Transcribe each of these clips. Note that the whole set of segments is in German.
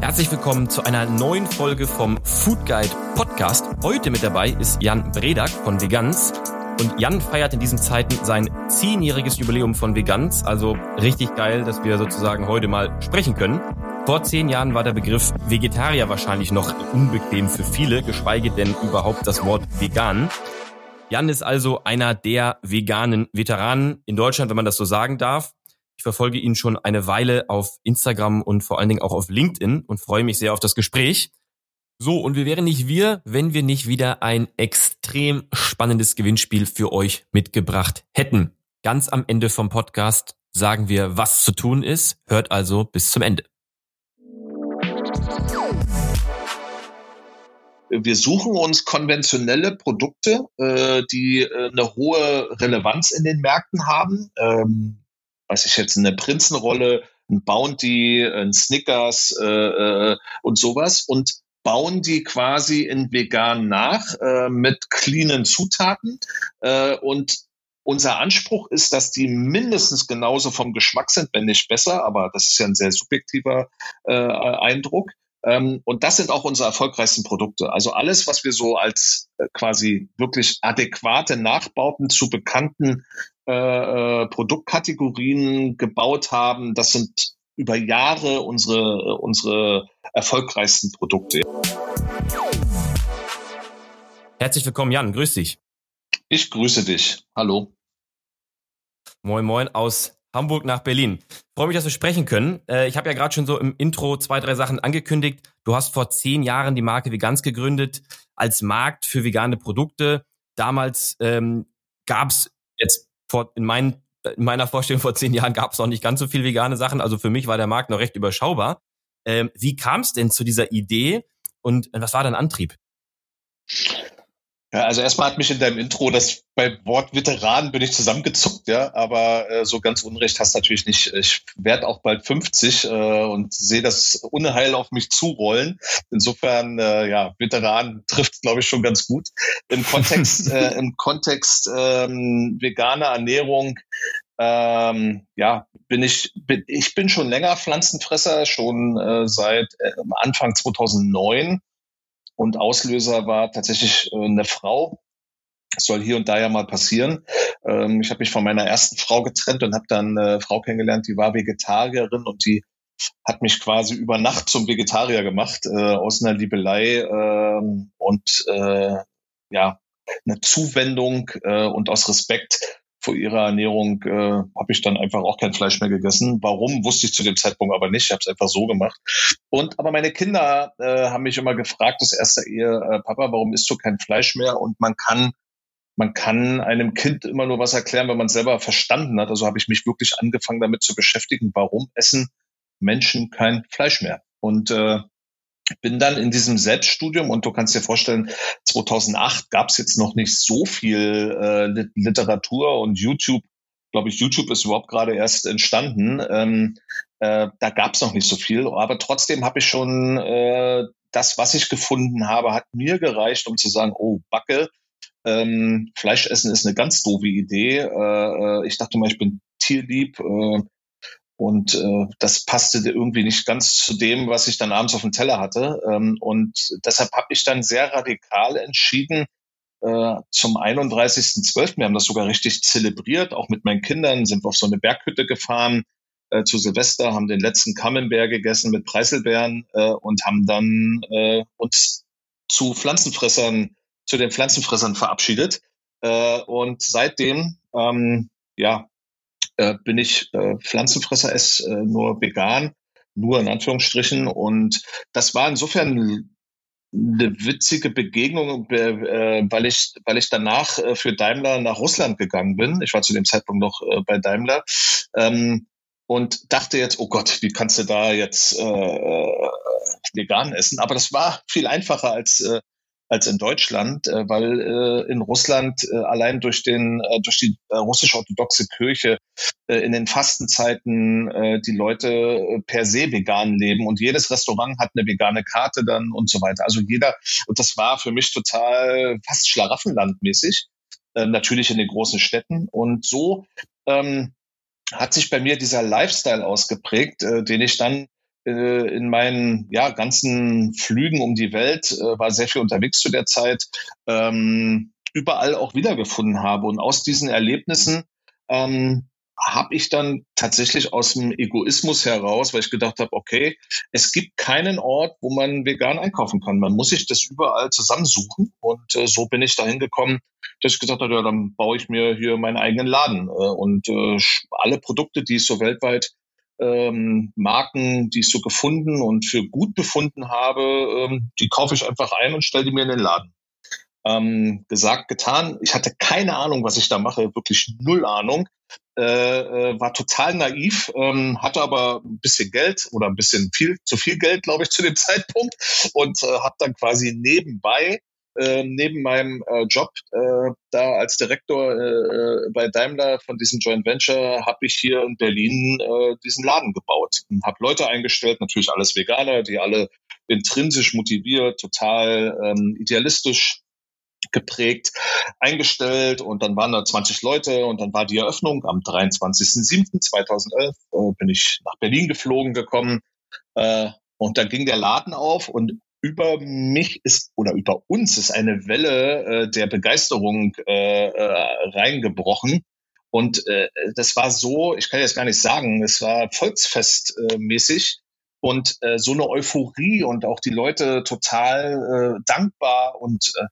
Herzlich willkommen zu einer neuen Folge vom Food Guide Podcast. Heute mit dabei ist Jan Bredak von Veganz. Und Jan feiert in diesen Zeiten sein zehnjähriges Jubiläum von Veganz. Also richtig geil, dass wir sozusagen heute mal sprechen können. Vor zehn Jahren war der Begriff Vegetarier wahrscheinlich noch unbequem für viele, geschweige denn überhaupt das Wort vegan. Jan ist also einer der veganen Veteranen in Deutschland, wenn man das so sagen darf. Ich verfolge ihn schon eine Weile auf Instagram und vor allen Dingen auch auf LinkedIn und freue mich sehr auf das Gespräch. So, und wir wären nicht wir, wenn wir nicht wieder ein extrem spannendes Gewinnspiel für euch mitgebracht hätten. Ganz am Ende vom Podcast sagen wir, was zu tun ist. Hört also bis zum Ende. Wir suchen uns konventionelle Produkte, äh, die äh, eine hohe Relevanz in den Märkten haben. Weiß ich jetzt, eine Prinzenrolle, ein Bounty, ein Snickers äh, äh, und sowas und bauen die quasi in vegan nach äh, mit cleanen Zutaten äh, und unser Anspruch ist, dass die mindestens genauso vom Geschmack sind, wenn nicht besser, aber das ist ja ein sehr subjektiver äh, Eindruck. Ähm, und das sind auch unsere erfolgreichsten Produkte. Also alles, was wir so als äh, quasi wirklich adäquate Nachbauten zu bekannten äh, äh, Produktkategorien gebaut haben. Das sind über Jahre unsere, unsere erfolgreichsten Produkte. Herzlich willkommen, Jan. Grüß dich. Ich grüße dich. Hallo. Moin, moin aus Hamburg nach Berlin. Freue mich, dass wir sprechen können. Äh, ich habe ja gerade schon so im Intro zwei, drei Sachen angekündigt. Du hast vor zehn Jahren die Marke Vegans gegründet als Markt für vegane Produkte. Damals ähm, gab es jetzt vor, in, mein, in meiner Vorstellung vor zehn Jahren gab es noch nicht ganz so viel vegane Sachen. Also für mich war der Markt noch recht überschaubar. Ähm, wie kam es denn zu dieser Idee und was war dein Antrieb? Ja, also erstmal hat mich in deinem Intro das bei Wort Veteran bin ich zusammengezuckt, ja, aber äh, so ganz Unrecht hast du natürlich nicht. Ich werde auch bald 50 äh, und sehe das Unheil auf mich zurollen. Insofern, äh, ja, Veteran trifft, glaube ich, schon ganz gut. Im Kontext, äh, im Kontext ähm, veganer Ernährung ähm, ja, bin ich, bin, ich bin schon länger Pflanzenfresser, schon äh, seit äh, Anfang 2009 und Auslöser war tatsächlich äh, eine Frau. Das soll hier und da ja mal passieren. Ähm, ich habe mich von meiner ersten Frau getrennt und habe dann eine Frau kennengelernt, die war Vegetarierin und die hat mich quasi über Nacht zum Vegetarier gemacht, äh, aus einer Liebelei äh, und äh, ja, eine Zuwendung äh, und aus Respekt vor ihrer Ernährung äh, habe ich dann einfach auch kein Fleisch mehr gegessen. Warum, wusste ich zu dem Zeitpunkt aber nicht. Ich habe es einfach so gemacht. Und aber meine Kinder äh, haben mich immer gefragt, das erste Ehe, äh, Papa, warum isst du kein Fleisch mehr? Und man kann man kann einem Kind immer nur was erklären, wenn man selber verstanden hat. Also habe ich mich wirklich angefangen damit zu beschäftigen, warum essen Menschen kein Fleisch mehr? Und äh, bin dann in diesem Selbststudium und du kannst dir vorstellen, 2008 gab es jetzt noch nicht so viel äh, Literatur und YouTube, glaube ich, YouTube ist überhaupt gerade erst entstanden. Ähm, äh, da gab es noch nicht so viel, aber trotzdem habe ich schon äh, das, was ich gefunden habe, hat mir gereicht, um zu sagen, oh, Backe, ähm, Fleisch essen ist eine ganz doofe Idee. Äh, äh ich dachte mal, ich bin tierlieb. Äh, und äh, das passte irgendwie nicht ganz zu dem, was ich dann abends auf dem Teller hatte. Ähm, und deshalb habe ich dann sehr radikal entschieden, äh, zum 31.12., wir haben das sogar richtig zelebriert, auch mit meinen Kindern, sind wir auf so eine Berghütte gefahren äh, zu Silvester, haben den letzten Camembert gegessen mit Preiselbeeren äh, und haben dann äh, uns zu Pflanzenfressern, zu den Pflanzenfressern verabschiedet. Äh, und seitdem, ähm, ja, äh, bin ich äh, Pflanzenfresser, esse äh, nur vegan, nur in Anführungsstrichen. Und das war insofern eine witzige Begegnung, äh, weil ich, weil ich danach äh, für Daimler nach Russland gegangen bin. Ich war zu dem Zeitpunkt noch bei Daimler. Ähm, und dachte jetzt, oh Gott, wie kannst du da jetzt äh vegan essen? Aber das war viel einfacher als äh, als in Deutschland, äh, weil äh, in Russland äh, allein durch den äh, durch die äh, russisch-orthodoxe Kirche äh, in den Fastenzeiten äh, die Leute äh, per se vegan leben und jedes Restaurant hat eine vegane Karte dann und so weiter. Also jeder und das war für mich total fast Schlaraffenlandmäßig, natürlich in den großen Städten und so ähm, hat sich bei mir dieser Lifestyle ausgeprägt, äh, den ich dann äh, in meinen ja, ganzen Flügen um die Welt, äh, war sehr viel unterwegs zu der Zeit, ähm, überall auch wiedergefunden habe. Und aus diesen Erlebnissen ähm, habe ich dann tatsächlich aus dem Egoismus heraus, weil ich gedacht habe, okay, es gibt keinen Ort, wo man vegan einkaufen kann. Man muss sich das überall zusammensuchen. Und äh, so bin ich dahin gekommen, dass ich gesagt habe, ja, dann baue ich mir hier meinen eigenen Laden. Äh, und äh, alle Produkte, die ich so weltweit ähm, Marken, die ich so gefunden und für gut befunden habe, ähm, die kaufe ich einfach ein und stelle die mir in den Laden. Ähm, gesagt, getan. Ich hatte keine Ahnung, was ich da mache, wirklich null Ahnung. Äh, äh, war total naiv, ähm, hatte aber ein bisschen Geld oder ein bisschen viel, zu viel Geld, glaube ich, zu dem Zeitpunkt und äh, habe dann quasi nebenbei äh, neben meinem äh, Job äh, da als Direktor äh, äh, bei Daimler von diesem Joint Venture habe ich hier in Berlin diesen Laden gebaut und habe Leute eingestellt, natürlich alles Veganer, die alle intrinsisch motiviert, total ähm, idealistisch geprägt eingestellt und dann waren da 20 Leute und dann war die Eröffnung am 23.07.2011 äh, bin ich nach Berlin geflogen gekommen und dann ging der Laden auf und über mich ist oder über uns ist eine Welle äh, der Begeisterung äh, äh, reingebrochen. Und äh, das war so, ich kann jetzt gar nicht sagen, es war volksfestmäßig und äh, so eine Euphorie und auch die Leute total äh, dankbar und äh,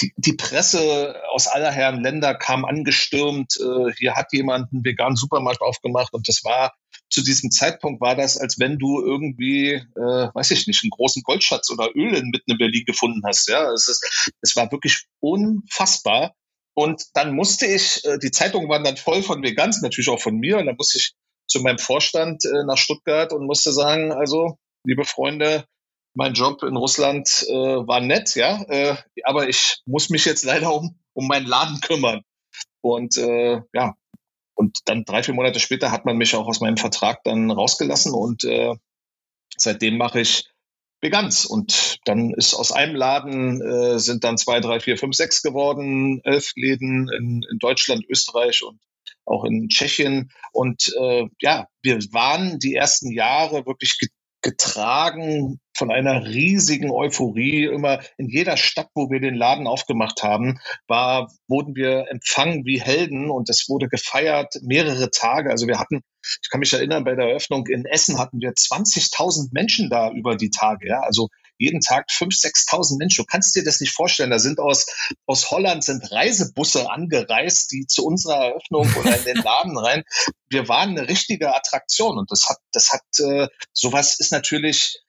die, die Presse aus aller Herren Länder kam angestürmt. Äh, hier hat jemand einen veganen Supermarkt aufgemacht und das war zu diesem Zeitpunkt war das, als wenn du irgendwie, äh, weiß ich nicht, einen großen Goldschatz oder Öl mitten in Berlin gefunden hast. Ja, es, ist, es war wirklich unfassbar. Und dann musste ich, äh, die Zeitungen waren dann voll von Vegans, natürlich auch von mir. Und dann musste ich zu meinem Vorstand äh, nach Stuttgart und musste sagen, also, liebe Freunde, mein Job in Russland äh, war nett, ja, äh, aber ich muss mich jetzt leider um, um meinen Laden kümmern. Und äh, ja, und dann drei, vier Monate später hat man mich auch aus meinem Vertrag dann rausgelassen und äh, seitdem mache ich Veganz. Und dann ist aus einem Laden äh, sind dann zwei, drei, vier, fünf, sechs geworden, elf Läden in, in Deutschland, Österreich und auch in Tschechien. Und äh, ja, wir waren die ersten Jahre wirklich getragen von einer riesigen Euphorie. Immer in jeder Stadt, wo wir den Laden aufgemacht haben, war, wurden wir empfangen wie Helden und es wurde gefeiert mehrere Tage. Also wir hatten, ich kann mich erinnern, bei der Eröffnung in Essen hatten wir 20.000 Menschen da über die Tage. Ja, also jeden Tag 5.000, 6.000 Menschen. Du kannst dir das nicht vorstellen. Da sind aus, aus Holland sind Reisebusse angereist, die zu unserer Eröffnung oder in den Laden rein. Wir waren eine richtige Attraktion und das hat, das hat, äh, sowas ist natürlich,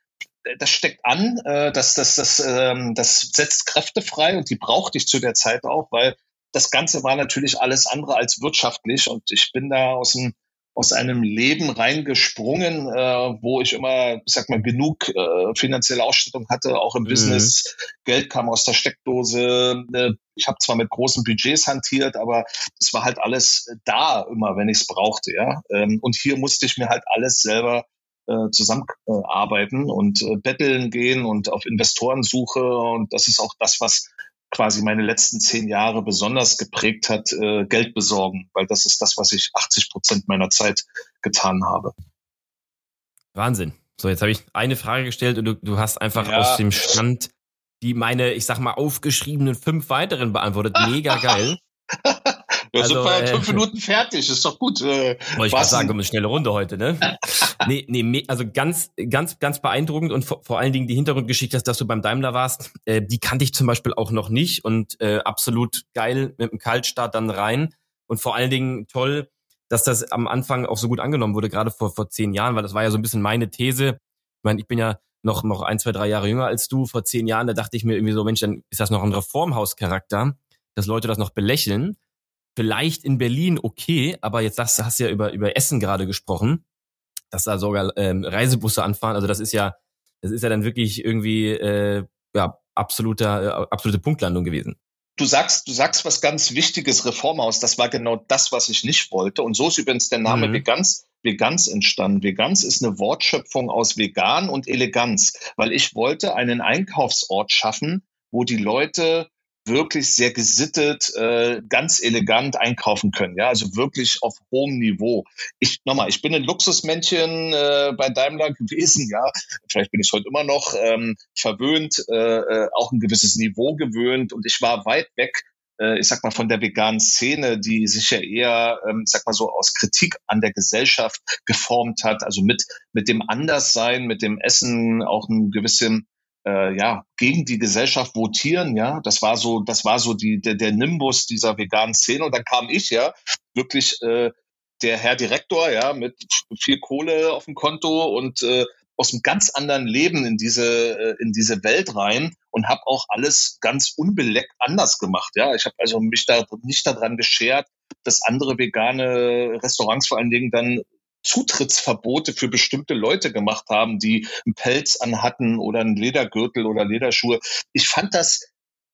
das steckt an, äh, das, das, das, ähm, das setzt Kräfte frei und die brauchte ich zu der Zeit auch, weil das Ganze war natürlich alles andere als wirtschaftlich und ich bin da aus dem aus einem Leben reingesprungen, äh, wo ich immer, ich sag mal, genug äh, finanzielle Ausstattung hatte, auch im mhm. Business. Geld kam aus der Steckdose. Äh, ich habe zwar mit großen Budgets hantiert, aber es war halt alles da immer, wenn ich es brauchte. Ja, ähm, und hier musste ich mir halt alles selber äh, zusammenarbeiten und äh, betteln gehen und auf Investorensuche. Und das ist auch das, was quasi meine letzten zehn Jahre besonders geprägt hat, äh, Geld besorgen, weil das ist das, was ich 80 Prozent meiner Zeit getan habe. Wahnsinn. So, jetzt habe ich eine Frage gestellt und du, du hast einfach ja. aus dem Stand die meine, ich sag mal, aufgeschriebenen fünf weiteren beantwortet. Mega geil. Wir also, sind bei äh, fünf Minuten fertig, ist doch gut. Äh, wollte ich sagen, eine schnelle Runde heute, ne? nee, nee, also ganz, ganz, ganz beeindruckend und vor, vor allen Dingen die Hintergrundgeschichte, dass, dass du beim Daimler warst, äh, die kannte ich zum Beispiel auch noch nicht und äh, absolut geil mit dem Kaltstart dann rein und vor allen Dingen toll, dass das am Anfang auch so gut angenommen wurde, gerade vor, vor zehn Jahren, weil das war ja so ein bisschen meine These. Ich meine, ich bin ja noch, noch ein, zwei, drei Jahre jünger als du. Vor zehn Jahren, da dachte ich mir irgendwie so, Mensch, dann ist das noch ein Reformhauscharakter, dass Leute das noch belächeln vielleicht in Berlin okay, aber jetzt hast, hast du ja über, über Essen gerade gesprochen, dass da sogar ähm, Reisebusse anfahren. Also das ist ja, das ist ja dann wirklich irgendwie äh, ja, absoluter, äh, absolute Punktlandung gewesen. Du sagst, du sagst was ganz Wichtiges, Reformhaus. Das war genau das, was ich nicht wollte. Und so ist übrigens der Name mhm. Veganz, Veganz entstanden. Veganz ist eine Wortschöpfung aus vegan und Eleganz, weil ich wollte einen Einkaufsort schaffen, wo die Leute wirklich sehr gesittet, äh, ganz elegant einkaufen können. Ja, also wirklich auf hohem Niveau. Ich nochmal, ich bin ein Luxusmännchen äh, bei Daimler gewesen. Ja, vielleicht bin ich heute immer noch ähm, verwöhnt, äh, äh, auch ein gewisses Niveau gewöhnt und ich war weit weg äh, ich sag mal, von der veganen Szene, die sich ja eher, ähm, sag mal so, aus Kritik an der Gesellschaft geformt hat, also mit, mit dem Anderssein, mit dem Essen auch ein gewissen äh, ja gegen die Gesellschaft votieren, ja, das war so, das war so die der, der Nimbus dieser veganen Szene und dann kam ich ja wirklich äh, der Herr Direktor, ja, mit viel Kohle auf dem Konto und äh, aus einem ganz anderen Leben in diese äh, in diese Welt rein und habe auch alles ganz unbeleckt anders gemacht. Ja, ich habe also mich da nicht daran geschert, dass andere vegane Restaurants vor allen Dingen dann Zutrittsverbote für bestimmte Leute gemacht haben, die einen Pelz anhatten oder einen Ledergürtel oder Lederschuhe. Ich fand das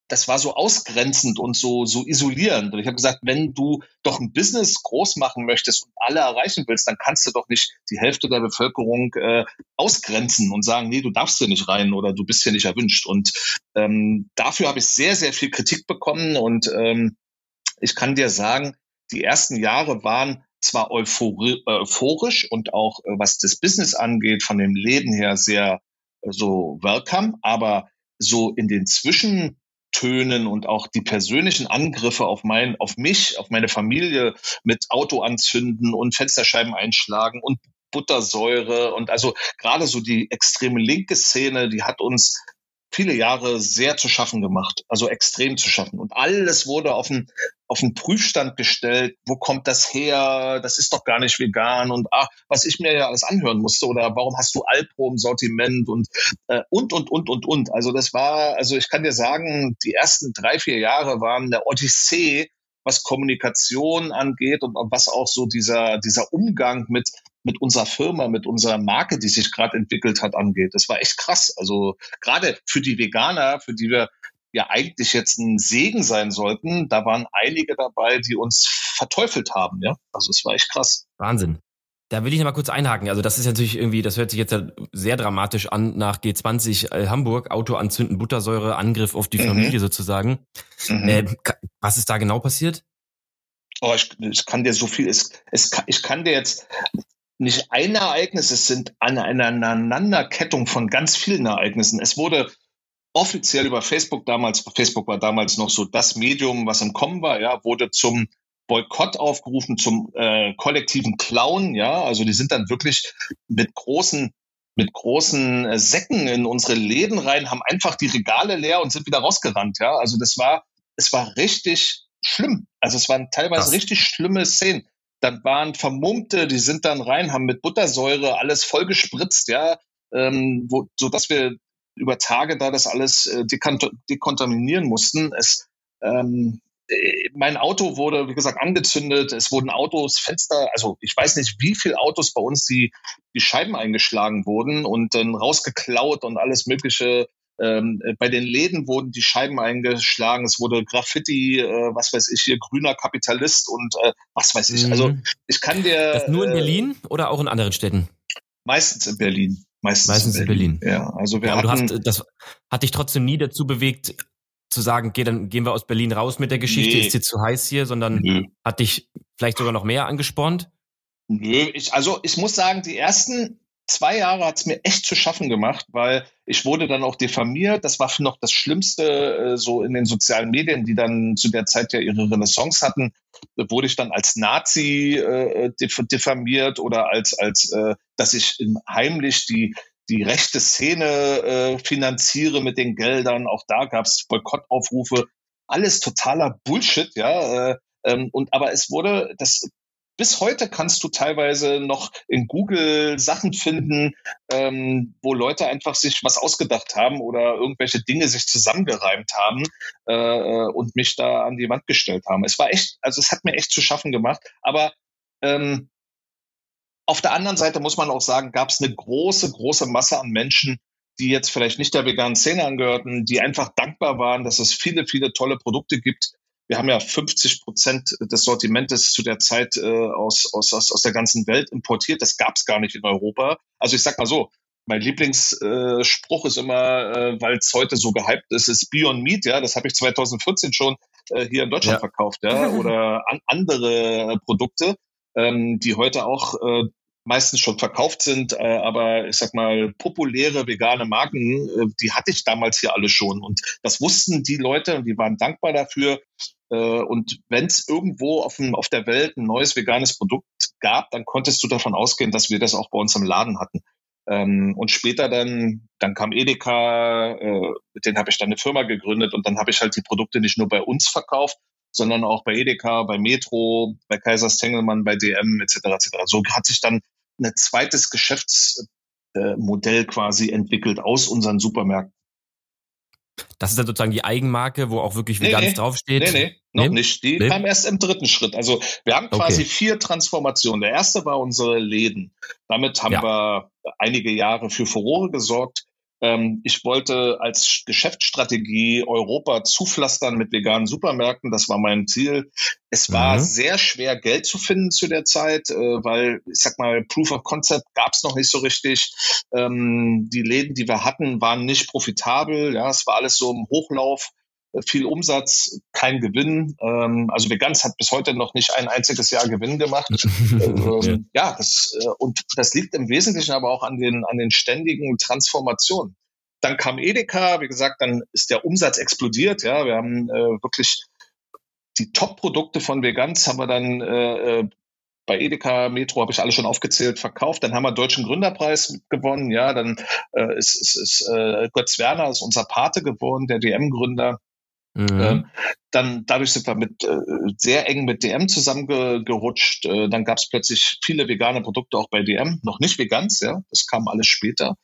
das war so ausgrenzend und so so isolierend. Und ich habe gesagt, wenn du doch ein Business groß machen möchtest und alle erreichen willst, dann kannst du doch nicht die Hälfte der Bevölkerung äh, ausgrenzen und sagen, nee, du darfst hier nicht rein oder du bist hier nicht erwünscht. Und ähm, dafür habe ich sehr sehr viel Kritik bekommen und ähm, ich kann dir sagen, die ersten Jahre waren zwar euphorisch und auch äh, was das Business angeht, von dem Leben her sehr äh, so welcome, aber so in den Zwischentönen und auch die persönlichen Angriffe auf mein, auf mich, auf meine Familie mit Auto anzünden und Fensterscheiben einschlagen und Buttersäure und also gerade so die extreme linke Szene, die hat uns viele Jahre sehr zu schaffen gemacht, also extrem zu schaffen. Und alles wurde auf den, auf den Prüfstand gestellt. Wo kommt das her? Das ist doch gar nicht vegan. Und ach, was ich mir ja alles anhören musste. Oder warum hast du Alpro im Sortiment? Und, äh, und, und, und, und, und. Also das war, also ich kann dir sagen, die ersten drei, vier Jahre waren der Odyssee, was Kommunikation angeht und was auch so dieser, dieser Umgang mit mit unserer Firma, mit unserer Marke, die sich gerade entwickelt hat, angeht. Das war echt krass. Also gerade für die Veganer, für die wir ja eigentlich jetzt ein Segen sein sollten, da waren einige dabei, die uns verteufelt haben. Ja, also es war echt krass. Wahnsinn. Da will ich noch mal kurz einhaken. Also das ist natürlich irgendwie, das hört sich jetzt sehr dramatisch an nach G20 äh, Hamburg, Auto anzünden, Buttersäure, Angriff auf die mhm. Familie sozusagen. Mhm. Äh, was ist da genau passiert? Oh, ich, ich kann dir so viel, es, es, ich kann dir jetzt, nicht ein Ereignis, es sind eine, eine Aneinanderkettung von ganz vielen Ereignissen. Es wurde offiziell über Facebook damals, Facebook war damals noch so das Medium, was im Kommen war, ja, wurde zum Boykott aufgerufen, zum äh, kollektiven Clown, ja, also die sind dann wirklich mit großen mit großen äh, Säcken in unsere Läden rein, haben einfach die Regale leer und sind wieder rausgerannt, ja. Also das war, es war richtig schlimm. Also es waren teilweise Was? richtig schlimme Szenen dann waren Vermummte, die sind dann rein, haben mit Buttersäure alles voll gespritzt, ja, ähm, wo, so dass wir über Tage da das alles äh, dekontaminieren mussten. Es, ähm, äh, mein Auto wurde, wie gesagt, angezündet. Es wurden Autos, Fenster, also ich weiß nicht, wie viele Autos bei uns die, die Scheiben eingeschlagen wurden und dann rausgeklaut und alles Mögliche ähm, äh, bei den Läden wurden die Scheiben eingeschlagen, es wurde Graffiti, äh, was weiß ich, hier grüner Kapitalist und äh, was weiß ich. Also mhm. ich kann dir. Das nur in äh, Berlin oder auch in anderen Städten? Meistens in Berlin. Meistens, Meistens in, Berlin. in Berlin. Ja, also wir ja, aber hatten, du hast, das hat dich trotzdem nie dazu bewegt, zu sagen, okay, dann gehen wir aus Berlin raus mit der Geschichte, nee. ist dir zu heiß hier, sondern Nö. hat dich vielleicht sogar noch mehr angespornt? Nö, ich, also ich muss sagen, die ersten zwei Jahre hat es mir echt zu schaffen gemacht, weil ich wurde dann auch diffamiert. Das war noch das Schlimmste äh, so in den sozialen Medien, die dann zu der Zeit ja ihre Renaissance hatten. Da wurde ich dann als Nazi äh, diffamiert oder als als äh, dass ich heimlich die die rechte Szene äh, finanziere mit den Geldern. Auch da gab es Boykottaufrufe. Alles totaler Bullshit, ja. Äh, ähm, und aber es wurde, das bis heute kannst du teilweise noch in Google Sachen finden, ähm, wo Leute einfach sich was ausgedacht haben oder irgendwelche Dinge sich zusammengereimt haben äh, äh, und mich da an die Wand gestellt haben. Es war echt, also es hat mir echt zu schaffen gemacht. Aber ähm, auf der anderen Seite muss man auch sagen, gab es eine große, große Masse an Menschen, die jetzt vielleicht nicht der veganen Szene angehörten, die einfach dankbar waren, dass es viele, viele tolle Produkte gibt, wir haben ja 50 Prozent des Sortimentes zu der Zeit äh, aus, aus, aus, aus der ganzen Welt importiert. Das gab es gar nicht in Europa. Also ich sag mal so, mein Lieblingsspruch äh, ist immer, äh, weil es heute so gehypt ist, ist Beyond Meat, ja, das habe ich 2014 schon äh, hier in Deutschland ja. verkauft, ja, oder an andere Produkte, ähm, die heute auch äh, meistens schon verkauft sind, äh, aber ich sag mal, populäre vegane Marken, äh, die hatte ich damals hier alle schon. Und das wussten die Leute und die waren dankbar dafür. Äh, und wenn es irgendwo auf, dem, auf der Welt ein neues veganes Produkt gab, dann konntest du davon ausgehen, dass wir das auch bei uns im Laden hatten. Ähm, und später dann, dann kam Edeka, äh, mit denen habe ich dann eine Firma gegründet und dann habe ich halt die Produkte nicht nur bei uns verkauft, sondern auch bei Edeka, bei Metro, bei Kaisers Tengelmann, bei DM etc. etc. So hat sich dann ein zweites Geschäftsmodell quasi entwickelt aus unseren Supermärkten. Das ist dann sozusagen die Eigenmarke, wo auch wirklich Veganes nee, draufsteht? Nee, nee, noch nee? nicht. Die nee? kam erst im dritten Schritt. Also wir haben quasi okay. vier Transformationen. Der erste war unsere Läden. Damit haben ja. wir einige Jahre für Furore gesorgt. Ähm, ich wollte als Geschäftsstrategie Europa zupflastern mit veganen Supermärkten. Das war mein Ziel. Es war mhm. sehr schwer, Geld zu finden zu der Zeit, äh, weil, ich sag mal, Proof of Concept gab es noch nicht so richtig. Ähm, die Läden, die wir hatten, waren nicht profitabel. Ja, es war alles so im Hochlauf viel Umsatz, kein Gewinn. Ähm, also Veganz hat bis heute noch nicht ein einziges Jahr Gewinn gemacht. ähm, ja, das, äh, und das liegt im Wesentlichen aber auch an den, an den ständigen Transformationen. Dann kam Edeka, wie gesagt, dann ist der Umsatz explodiert. Ja, wir haben äh, wirklich die Top-Produkte von Veganz haben wir dann äh, äh bei Edeka, Metro habe ich alle schon aufgezählt, verkauft. Dann haben wir Deutschen Gründerpreis gewonnen. Ja, dann äh, ist, ist, ist äh, Götz Werner ist unser Pate geworden, der DM-Gründer. Mhm. Ähm, dann dadurch sind wir mit äh, sehr eng mit DM zusammengerutscht. Äh, dann gab es plötzlich viele vegane Produkte auch bei DM, noch nicht vegans, ja, das kam alles später.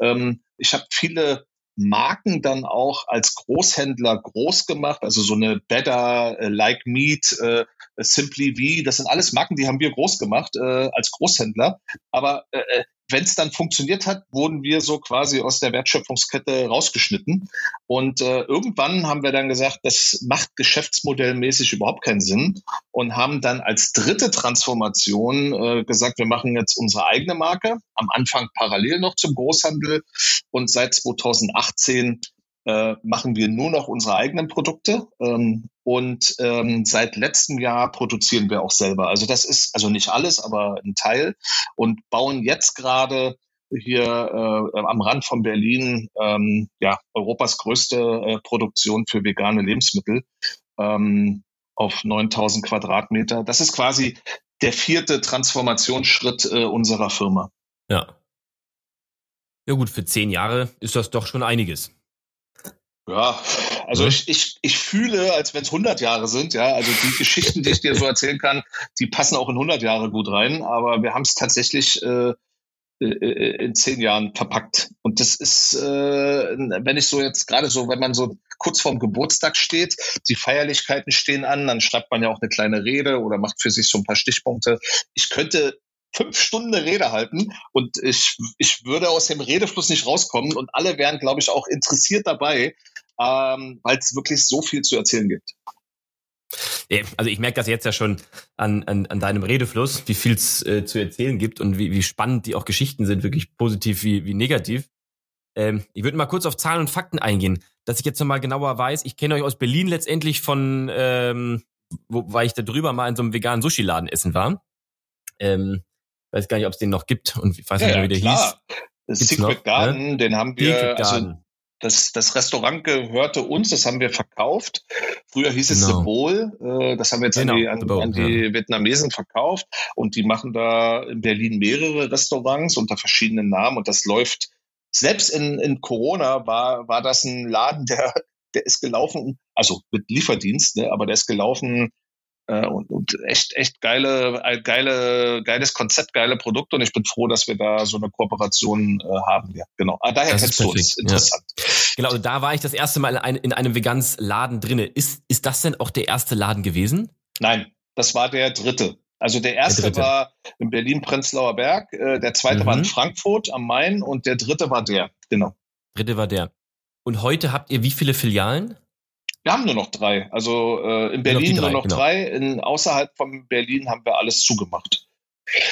Ähm, ich habe viele Marken dann auch als Großhändler groß gemacht, also so eine Better, äh, Like Meat, äh, Simply V, das sind alles Marken, die haben wir groß gemacht äh, als Großhändler. Aber äh, äh wenn es dann funktioniert hat, wurden wir so quasi aus der Wertschöpfungskette rausgeschnitten. Und äh, irgendwann haben wir dann gesagt, das macht geschäftsmodellmäßig überhaupt keinen Sinn und haben dann als dritte Transformation äh, gesagt, wir machen jetzt unsere eigene Marke. Am Anfang parallel noch zum Großhandel und seit 2018 äh, machen wir nur noch unsere eigenen Produkte. Ähm, und ähm, seit letztem Jahr produzieren wir auch selber. Also das ist also nicht alles, aber ein Teil. Und bauen jetzt gerade hier äh, am Rand von Berlin ähm, ja Europas größte äh, Produktion für vegane Lebensmittel ähm, auf 9000 Quadratmeter. Das ist quasi der vierte Transformationsschritt äh, unserer Firma. Ja. Ja gut, für zehn Jahre ist das doch schon einiges. Ja, also mhm. ich, ich, ich fühle, als wenn es 100 Jahre sind, ja. Also die Geschichten, die ich dir so erzählen kann, die passen auch in 100 Jahre gut rein. Aber wir haben es tatsächlich äh, äh, in zehn Jahren verpackt. Und das ist, äh, wenn ich so jetzt gerade so, wenn man so kurz vorm Geburtstag steht, die Feierlichkeiten stehen an, dann schreibt man ja auch eine kleine Rede oder macht für sich so ein paar Stichpunkte. Ich könnte fünf Stunden Rede halten und ich, ich würde aus dem Redefluss nicht rauskommen und alle wären, glaube ich, auch interessiert dabei, ähm, weil es wirklich so viel zu erzählen gibt. Also ich merke das jetzt ja schon an, an, an deinem Redefluss, wie viel es äh, zu erzählen gibt und wie, wie spannend die auch Geschichten sind, wirklich positiv wie, wie negativ. Ähm, ich würde mal kurz auf Zahlen und Fakten eingehen, dass ich jetzt nochmal genauer weiß. Ich kenne euch aus Berlin letztendlich von, ähm, wo, weil ich da drüber mal in so einem veganen Sushi-Laden essen war. Ähm, weiß gar nicht, ob es den noch gibt und ich weiß ja, nicht, wie der klar. hieß. Secret noch, Garden, ne? den haben wir, also das, das Restaurant gehörte uns, das haben wir verkauft. Früher hieß es genau. The Bowl, äh, das haben wir jetzt genau, an die, an, Bowl, an die ja. Vietnamesen verkauft und die machen da in Berlin mehrere Restaurants unter verschiedenen Namen und das läuft, selbst in, in Corona war, war das ein Laden, der, der ist gelaufen, also mit Lieferdienst, ne, aber der ist gelaufen und, und echt, echt geile, geile, geiles Konzept, geile Produkte. Und ich bin froh, dass wir da so eine Kooperation äh, haben. Ja, genau. Ah, daher das kennst du uns. Interessant. Ja. Genau, also da war ich das erste Mal in, ein, in einem Vegans Laden drinne. Ist, ist das denn auch der erste Laden gewesen? Nein, das war der dritte. Also der erste der war in Berlin-Prenzlauer Berg, äh, der zweite mhm. war in mhm. Frankfurt am Main und der dritte war der, genau. Dritte war der. Und heute habt ihr wie viele Filialen? Wir haben nur noch drei. Also äh, in Berlin nur noch, drei, nur noch genau. drei. In, außerhalb von Berlin haben wir alles zugemacht.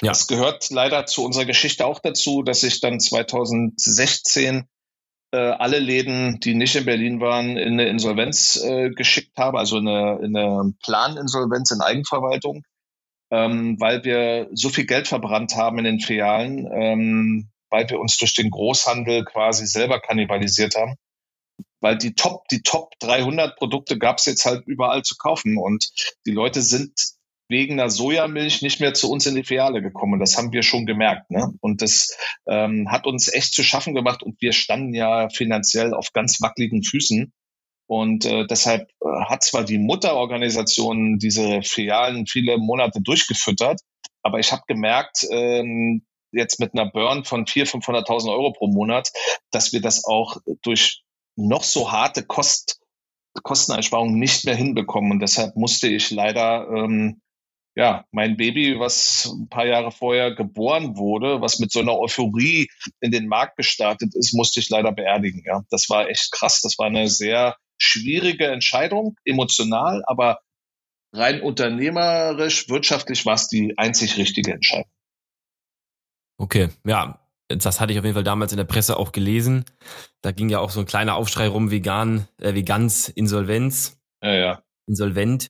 Ja. Es gehört leider zu unserer Geschichte auch dazu, dass ich dann 2016 äh, alle Läden, die nicht in Berlin waren, in eine Insolvenz äh, geschickt habe, also eine, eine Planinsolvenz in Eigenverwaltung, ähm, weil wir so viel Geld verbrannt haben in den Filialen, ähm, weil wir uns durch den Großhandel quasi selber kannibalisiert haben. Weil die Top, die Top 300 Produkte gab es jetzt halt überall zu kaufen und die Leute sind wegen der Sojamilch nicht mehr zu uns in die Filiale gekommen. Das haben wir schon gemerkt. Ne? Und das ähm, hat uns echt zu schaffen gemacht und wir standen ja finanziell auf ganz wackeligen Füßen. Und äh, deshalb äh, hat zwar die Mutterorganisation diese Filialen viele Monate durchgefüttert, aber ich habe gemerkt, ähm, jetzt mit einer Burn von 400.000, 500.000 Euro pro Monat, dass wir das auch durch noch so harte Kost, Kosteneinsparungen nicht mehr hinbekommen. Und deshalb musste ich leider ähm, ja, mein Baby, was ein paar Jahre vorher geboren wurde, was mit so einer Euphorie in den Markt gestartet ist, musste ich leider beerdigen. Ja, das war echt krass. Das war eine sehr schwierige Entscheidung, emotional, aber rein unternehmerisch, wirtschaftlich war es die einzig richtige Entscheidung. Okay, ja, das hatte ich auf jeden Fall damals in der Presse auch gelesen. Da ging ja auch so ein kleiner Aufschrei rum, vegan, äh, Vegans Insolvenz. Ja, ja. Insolvent.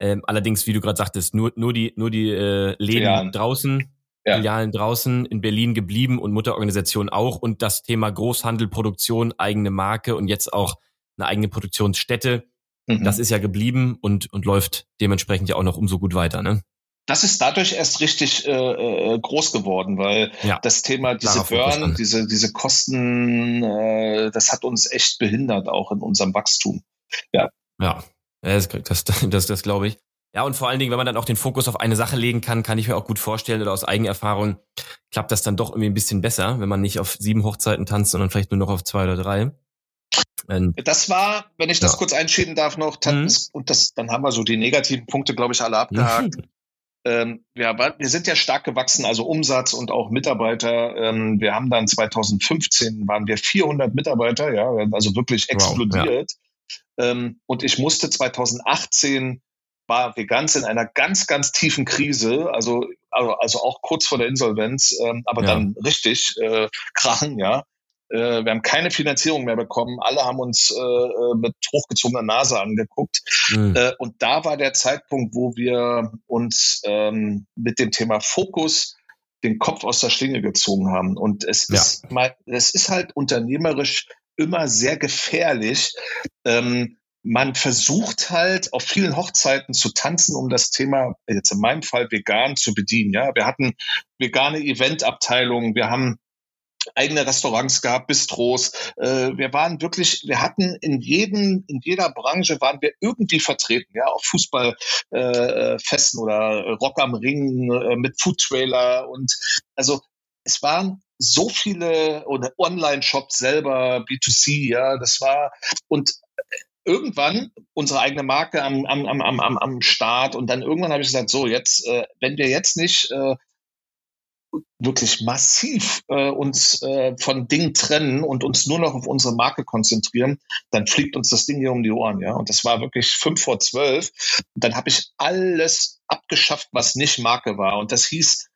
Ähm, allerdings, wie du gerade sagtest, nur, nur die, nur die äh, Läden Filialen. draußen, ja. Filialen draußen in Berlin geblieben und Mutterorganisation auch. Und das Thema Großhandel, Produktion, eigene Marke und jetzt auch eine eigene Produktionsstätte, mhm. das ist ja geblieben und, und läuft dementsprechend ja auch noch umso gut weiter. Ne? Das ist dadurch erst richtig äh, äh groß geworden, weil ja, das Thema diese Burn, diese diese Kosten, äh, das hat uns echt behindert auch in unserem Wachstum. Ja. Ja, das, das, das, das glaube ich. Ja, und vor allen Dingen, wenn man dann auch den Fokus auf eine Sache legen kann, kann ich mir auch gut vorstellen oder aus Eigenerfahrung klappt das dann doch irgendwie ein bisschen besser, wenn man nicht auf sieben Hochzeiten tanzt, sondern vielleicht nur noch auf zwei oder drei. Und das war, wenn ich das ja. kurz einschieben darf noch, mhm. und das, dann haben wir so die negativen Punkte, glaube ich, alle abgehakt. Mhm. Ähm, ja, wir sind ja stark gewachsen, also Umsatz und auch Mitarbeiter. Ähm, wir haben dann 2015 waren wir 400 Mitarbeiter, ja, also wirklich explodiert. Wow, ähm, und ich musste 2018 war wir ganz in einer ganz, ganz tiefen Krise, also, also, also auch kurz vor der Insolvenz, ähm, aber ja. dann richtig äh, krachen, ja. Äh, wir haben keine Finanzierung mehr bekommen. Alle haben uns äh, äh mit hochgezogener Nase angeguckt. Mhm. Äh, und da war der Zeitpunkt, wo wir uns ähm, mit dem Thema Fokus den Kopf aus der Schlinge gezogen haben. Und es ja. ist mal, es ist halt unternehmerisch immer sehr gefährlich. Ähm, man versucht halt auf vielen Hochzeiten zu tanzen, um das Thema, jetzt in meinem Fall vegan zu bedienen. Ja, wir hatten vegane Eventabteilungen, wir haben eigene Restaurants gehabt, Bistros. Äh, wir waren wirklich, wir hatten in jedem, in jeder Branche waren wir irgendwie vertreten, ja, auf Fußballfesten äh, oder Rock am Ring äh, mit Foodtrailer und also es waren so viele oder Online-Shops selber, B2C, ja, das war und irgendwann unsere eigene Marke am, am, am, am, am Start und dann irgendwann habe ich gesagt, so jetzt, äh, wenn wir jetzt nicht äh, wirklich massiv äh, uns äh, von Dingen trennen und uns nur noch auf unsere Marke konzentrieren, dann fliegt uns das Ding hier um die Ohren, ja. Und das war wirklich fünf vor zwölf. Und dann habe ich alles abgeschafft, was nicht Marke war. Und das hieß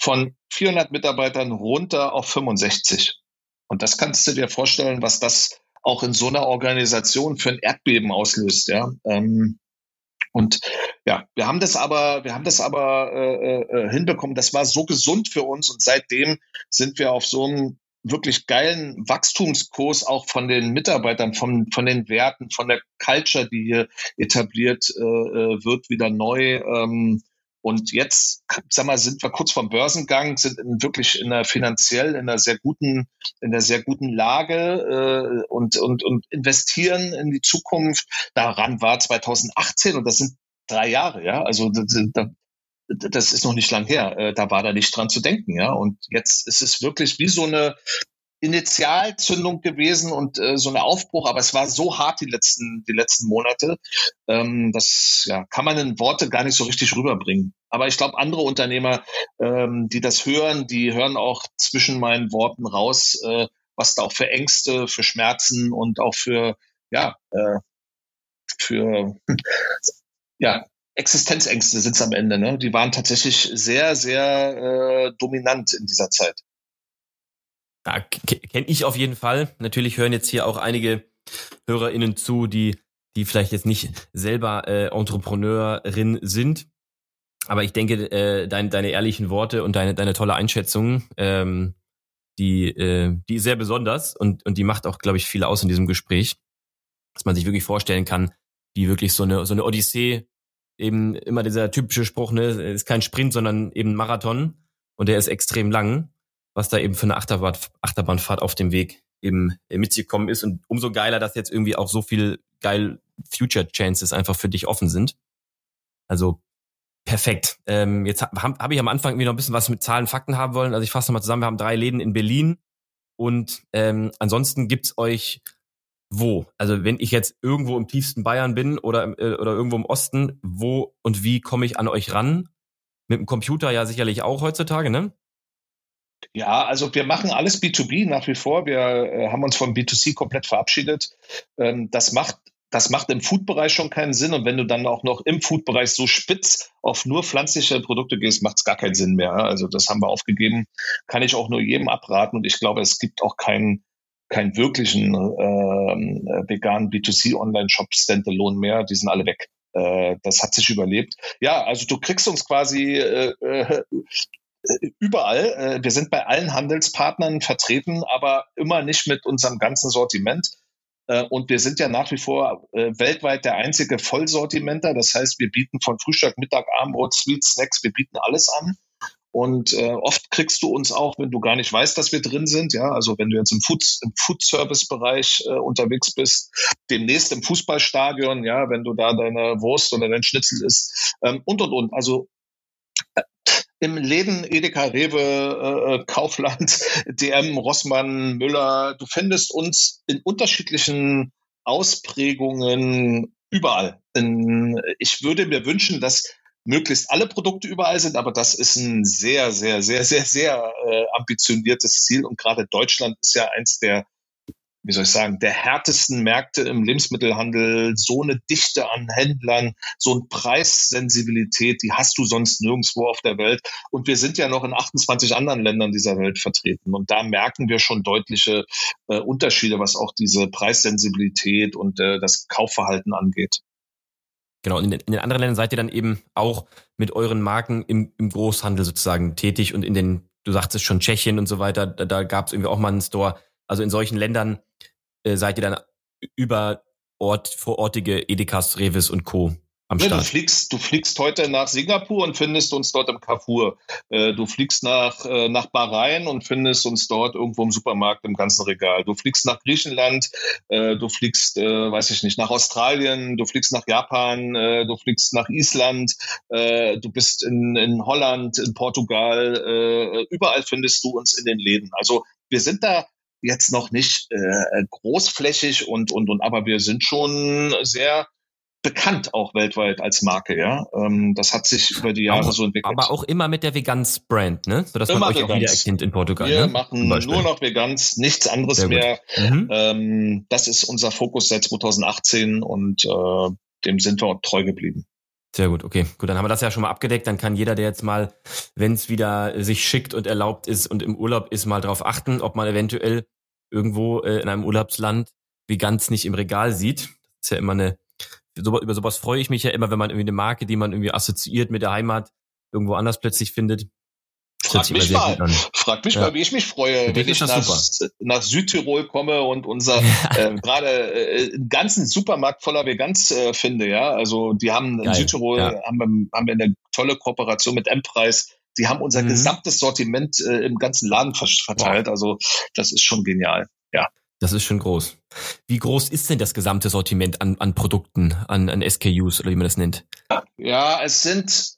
von 400 Mitarbeitern runter auf 65. Und das kannst du dir vorstellen, was das auch in so einer Organisation für ein Erdbeben auslöst, ja. Ähm, und ja, wir haben das aber, wir haben das aber äh, äh, hinbekommen. Das war so gesund für uns und seitdem sind wir auf so einem wirklich geilen Wachstumskurs auch von den Mitarbeitern, von, von den Werten, von der Culture, die hier etabliert äh, äh wird, wieder neu. Ähm, und jetzt, sag mal, sind wir kurz vom Börsengang, sind in wirklich in einer finanziell in einer sehr guten, in einer sehr guten Lage äh, und, und, und investieren in die Zukunft. Daran war 2018 und das sind drei Jahre, ja. Also das, das ist noch nicht lang her. Äh, da war da nicht dran zu denken, ja. Und jetzt ist es wirklich wie so eine Initialzündung gewesen und äh, so ein Aufbruch, aber es war so hart die letzten, die letzten Monate. Ähm, das ja, kann man in Worte gar nicht so richtig rüberbringen. Aber ich glaube, andere Unternehmer, ähm, die das hören, die hören auch zwischen meinen Worten raus, äh, was da auch für Ängste, für Schmerzen und auch für, ja, äh, für, ja, Existenzängste sind es am Ende. Ne? Die waren tatsächlich sehr, sehr äh, dominant in dieser Zeit. Ja, kenne ich auf jeden Fall. Natürlich hören jetzt hier auch einige HörerInnen zu, die, die vielleicht jetzt nicht selber äh, Entrepreneurin sind. Aber ich denke, äh, dein, deine ehrlichen Worte und deine, deine tolle Einschätzung, ähm, die, äh, die ist sehr besonders und, und die macht auch, glaube ich, viel aus in diesem Gespräch, dass man sich wirklich vorstellen kann, wie wirklich so eine, so eine Odyssee, eben immer dieser typische Spruch, ne, ist kein Sprint, sondern eben Marathon und der ist extrem lang was da eben für eine Achterbahn, Achterbahnfahrt auf dem Weg eben mitgekommen ist. Und umso geiler, dass jetzt irgendwie auch so viel geil Future Chances einfach für dich offen sind. Also perfekt. Ähm, jetzt habe hab ich am Anfang irgendwie noch ein bisschen was mit Zahlen, Fakten haben wollen. Also ich fasse nochmal zusammen, wir haben drei Läden in Berlin und ähm, ansonsten gibt's euch wo? Also wenn ich jetzt irgendwo im tiefsten Bayern bin oder, äh, oder irgendwo im Osten, wo und wie komme ich an euch ran? Mit dem Computer ja sicherlich auch heutzutage, ne? Ja, also wir machen alles B2B nach wie vor. Wir äh, haben uns vom B2C komplett verabschiedet. Ähm, das macht das macht im Food-Bereich schon keinen Sinn. Und wenn du dann auch noch im Food-Bereich so spitz auf nur pflanzliche Produkte gehst, macht es gar keinen Sinn mehr. Also das haben wir aufgegeben. Kann ich auch nur jedem abraten. Und ich glaube, es gibt auch keinen keinen wirklichen äh, veganen B2C-Online-Shop Standalone mehr. Die sind alle weg. Äh, das hat sich überlebt. Ja, also du kriegst uns quasi äh, äh überall. Äh, wir sind bei allen Handelspartnern vertreten, aber immer nicht mit unserem ganzen Sortiment. Äh, und wir sind ja nach wie vor weltweit der einzige Vollsortimenter. Das heißt, wir bieten von Frühstück, Mittag, Abendbrot, Sweet Snacks, wir bieten alles an. Und äh, oft kriegst du uns auch, wenn du gar nicht weißt, dass wir drin sind. Ja, also wenn du jetzt im Food, im Food Service Bereich äh, unterwegs bist, demnächst im Fußballstadion, ja, wenn du da deine Wurst oder dein Schnitzel isst ähm, und und und. Also im Läden Edeka, Rewe, äh, äh Kaufland, DM, Rossmann, Müller. Du findest uns in unterschiedlichen Ausprägungen überall. In, ich würde mir wünschen, dass möglichst alle Produkte überall sind, aber das ist ein sehr, sehr, sehr, sehr, sehr äh, ambitioniertes Ziel. Und gerade Deutschland ist ja eins der wie soll ich sagen, der härtesten Märkte im Lebensmittelhandel, so eine Dichte an Händlern, so eine Preissensibilität, die hast du sonst nirgendwo auf der Welt. Und wir sind ja noch in 28 anderen Ländern dieser Welt vertreten. Und da merken wir schon deutliche äh, Unterschiede, was auch diese Preissensibilität und äh, das Kaufverhalten angeht. Genau, in den, in den, anderen Ländern seid ihr dann eben auch mit euren Marken im, im Großhandel sozusagen tätig und in den, du sagtest schon Tschechien und so weiter, da, da gab es irgendwie auch mal einen Store. Also in solchen Ländern äh, seid ihr dann über Ort, vorortige Edekas, Revis und Co. am Start. Ja, du fliegst, du fliegst heute nach Singapur und findest uns dort im Carrefour. Äh, du fliegst nach, äh, nach Bahrain und findest uns dort irgendwo im Supermarkt im ganzen Regal. Du fliegst nach Griechenland, äh, du fliegst, äh, weiß ich nicht, nach Australien, du fliegst nach Japan, äh, du fliegst nach Island, du bist in, in Holland, in Portugal, überall findest du uns in den Läden. Also wir sind da jetzt noch nicht äh, großflächig und, und, und, aber wir sind schon sehr bekannt auch weltweit als Marke, ja. Ähm, das hat sich über die Jahre auch, so entwickelt. Aber auch immer mit der Veganz-Brand, ne? Sodass immer man euch Veganz. auch wieder erkennt in Portugal. Wir ne? machen nur noch Veganz, nichts anderes mehr. Mhm. Ähm, das ist unser Fokus seit 2018 und äh, dem sind wir treu geblieben. Sehr gut, okay. Gut, dann haben wir das ja schon mal abgedeckt. Dann kann jeder, der jetzt mal, wenn es wieder sich schickt und erlaubt ist und im Urlaub ist, mal drauf achten, ob man eventuell irgendwo äh, in einem Urlaubsland wie ganz nicht im Regal sieht. Das ist ja immer eine, so, über sowas freue ich mich ja immer, wenn man irgendwie eine Marke, die man irgendwie assoziiert mit der Heimat, irgendwo anders plötzlich findet. Frag mich mal, frag mich ja. mal, wie ich mich freue, wenn ich nach, nach, Südtirol komme und unser äh, gerade äh, einen ganzen Supermarkt voller Veganz äh, finde, ja. Also die haben Geil. in Südtirol ja. haben, wir, haben wir eine tolle Kooperation mit M-Preis. Die haben unser mhm. gesamtes Sortiment äh, im ganzen Laden verteilt. Wow. Also das ist schon genial, ja. Das ist schon groß. Wie groß ist denn das gesamte Sortiment an, an Produkten, an, an SKUs oder wie man das nennt? Ja, es sind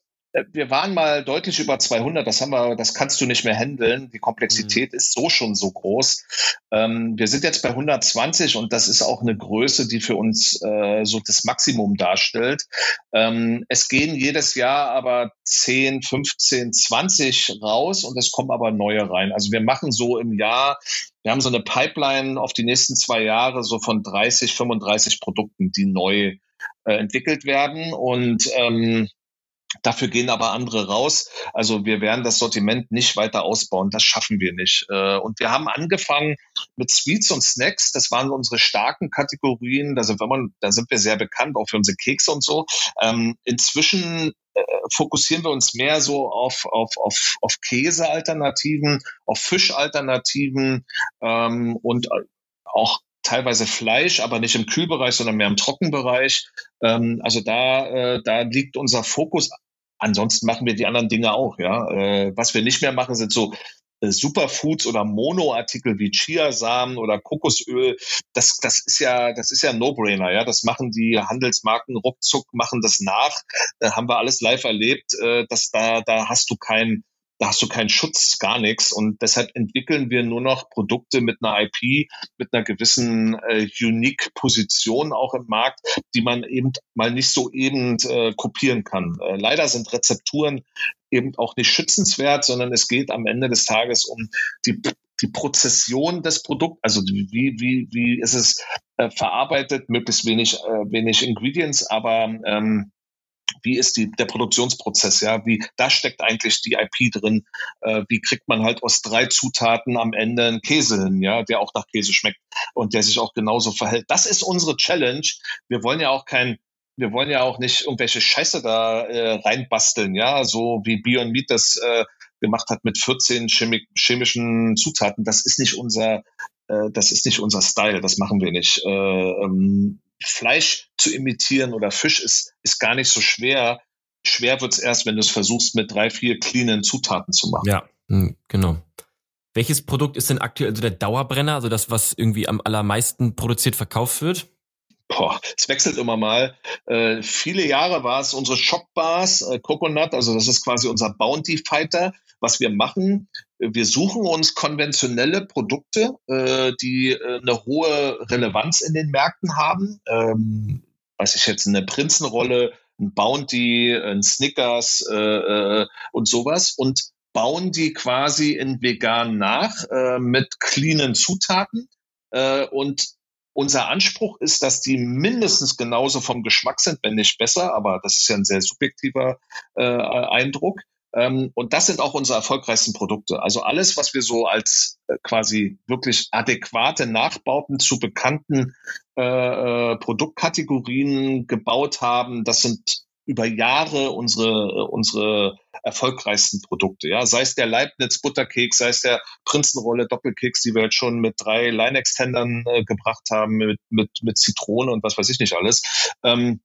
wir waren mal deutlich über 200, das haben wir, das kannst du nicht mehr handeln. Die Komplexität mhm. ist so schon so groß. Ähm, wir sind jetzt bei 120 und das ist auch eine Größe, die für uns äh, so das Maximum darstellt. Ähm, es gehen jedes Jahr aber 10, 15, 20 raus und es kommen aber neue rein. Also wir machen so im Jahr wir haben so eine Pipeline auf die nächsten zwei Jahre so von 30, 35 Produkten, die neu äh, entwickelt werden und ähm, Dafür gehen aber andere raus. Also wir werden das Sortiment nicht weiter ausbauen. Das schaffen wir nicht. Äh, und wir haben angefangen mit Sweets und Snacks. Das waren unsere starken Kategorien. Da sind wir, da sind wir sehr bekannt, auch für unsere Kekse und so. Ähm, inzwischen äh, fokussieren wir uns mehr so auf, auf, auf, auf Käsealternativen, auf Fischalternativen ähm, und auch teilweise Fleisch, aber nicht im Kühlbereich, sondern mehr im Trockenbereich. Ähm, also da, äh, da liegt unser Fokus. Ansonsten machen wir die anderen Dinge auch. Ja, äh, was wir nicht mehr machen, sind so äh, Superfoods oder Monoartikel wie Chiasamen oder Kokosöl, das, das ist ja, das ist ja ein No-Brainer, ja. Das machen die Handelsmarken ruckzuck, machen das nach. Da haben wir alles live erlebt, äh, dass da, da hast du kein, da hast du keinen Schutz, gar nichts. Und deshalb entwickeln wir nur noch Produkte mit einer IP, mit einer gewissen äh, Unique-Position auch im Markt, die man eben mal nicht so eben äh, kopieren kann. Äh, leider sind Rezepturen eben auch nicht schützenswert, sondern es geht am Ende des Tages um die die Prozession des Produkts, also wie, wie, wie ist es äh, verarbeitet, möglichst wenig, äh, wenig Ingredients, aber ähm, wie ist die, der Produktionsprozess, ja, wie, da steckt eigentlich die IP drin, äh, wie kriegt man halt aus drei Zutaten am Ende einen Käse hin, ja, der auch nach Käse schmeckt und der sich auch genauso verhält. Das ist unsere Challenge. Wir wollen ja auch kein, wir wollen ja auch nicht irgendwelche Scheiße da äh, reinbasteln, ja, so wie Beyond Meat das äh, gemacht hat mit 14 chemi chemischen Zutaten. Das ist nicht unser, äh, das ist nicht unser Style. Das machen wir nicht. Äh, ähm, Fleisch zu imitieren oder Fisch ist, ist gar nicht so schwer. Schwer wird's erst, wenn du es versuchst, mit drei, vier cleanen Zutaten zu machen. Ja, hm, genau. Welches Produkt ist denn aktuell so der Dauerbrenner, also das, was irgendwie am allermeisten produziert verkauft wird? Boah, es wechselt immer mal. Äh, viele Jahre war es unsere Schockbars, äh, Coconut, also das ist quasi unser Bounty Fighter. Was wir machen, wir suchen uns konventionelle Produkte, äh, die äh, eine hohe Relevanz in den Märkten haben. Ähm, weiß ich jetzt, eine Prinzenrolle, ein Bounty, ein Snickers äh, äh, und sowas und bauen die quasi in vegan nach äh, mit cleanen Zutaten. Äh, und unser Anspruch ist, dass die mindestens genauso vom Geschmack sind, wenn nicht besser, aber das ist ja ein sehr subjektiver äh, Eindruck. Ähm, und das sind auch unsere erfolgreichsten Produkte. Also alles, was wir so als äh, quasi wirklich adäquate Nachbauten zu bekannten äh, äh Produktkategorien gebaut haben, das sind über Jahre unsere, unsere erfolgreichsten Produkte. Ja, sei es der Leibniz Butterkeks, sei es der Prinzenrolle Doppelkeks, die wir jetzt schon mit drei Line-Extendern äh, gebracht haben, mit, mit, mit Zitrone und was weiß ich nicht alles. Ähm,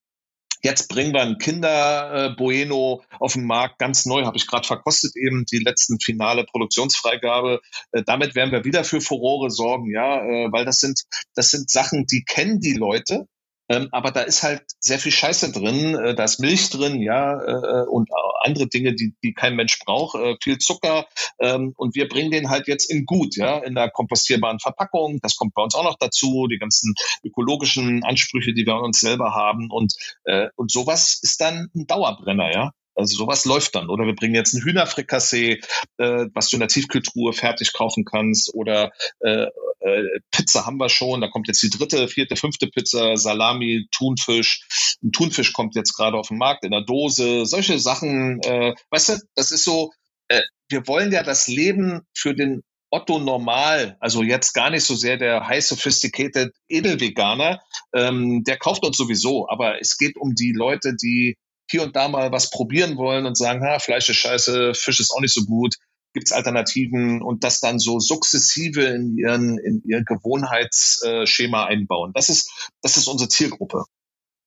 Jetzt bringen wir ein Kinder äh, Bueno auf den Markt, ganz neu, habe ich gerade verkostet eben, die letzten finale Produktionsfreigabe. Äh, damit werden wir wieder für Furore sorgen, ja, äh, weil das sind, das sind Sachen, die kennen die Leute. Ähm, aber da ist halt sehr viel Scheiße drin, äh, da ist Milch drin, ja, äh, und andere Dinge, die, die kein Mensch braucht, äh, viel Zucker. Ähm, und wir bringen den halt jetzt in gut, ja, in der kompostierbaren Verpackung. Das kommt bei uns auch noch dazu, die ganzen ökologischen Ansprüche, die wir an uns selber haben. Und, äh, und sowas ist dann ein Dauerbrenner, ja. Also sowas läuft dann. Oder wir bringen jetzt ein Hühnerfrikassee, äh, was du in der Tiefkühltruhe fertig kaufen kannst. Oder äh, äh, Pizza haben wir schon. Da kommt jetzt die dritte, vierte, fünfte Pizza, Salami, Thunfisch. Ein Thunfisch kommt jetzt gerade auf den Markt in der Dose. Solche Sachen, äh, weißt du, das ist so, äh, wir wollen ja das Leben für den Otto Normal, also jetzt gar nicht so sehr der high sophisticated Edelveganer, ähm, der kauft uns sowieso, aber es geht um die Leute, die hier und da mal was probieren wollen und sagen, ha, Fleisch ist scheiße, Fisch ist auch nicht so gut, gibt es Alternativen und das dann so sukzessive in ihren in ihr Gewohnheitsschema einbauen. Das ist das ist unsere Zielgruppe.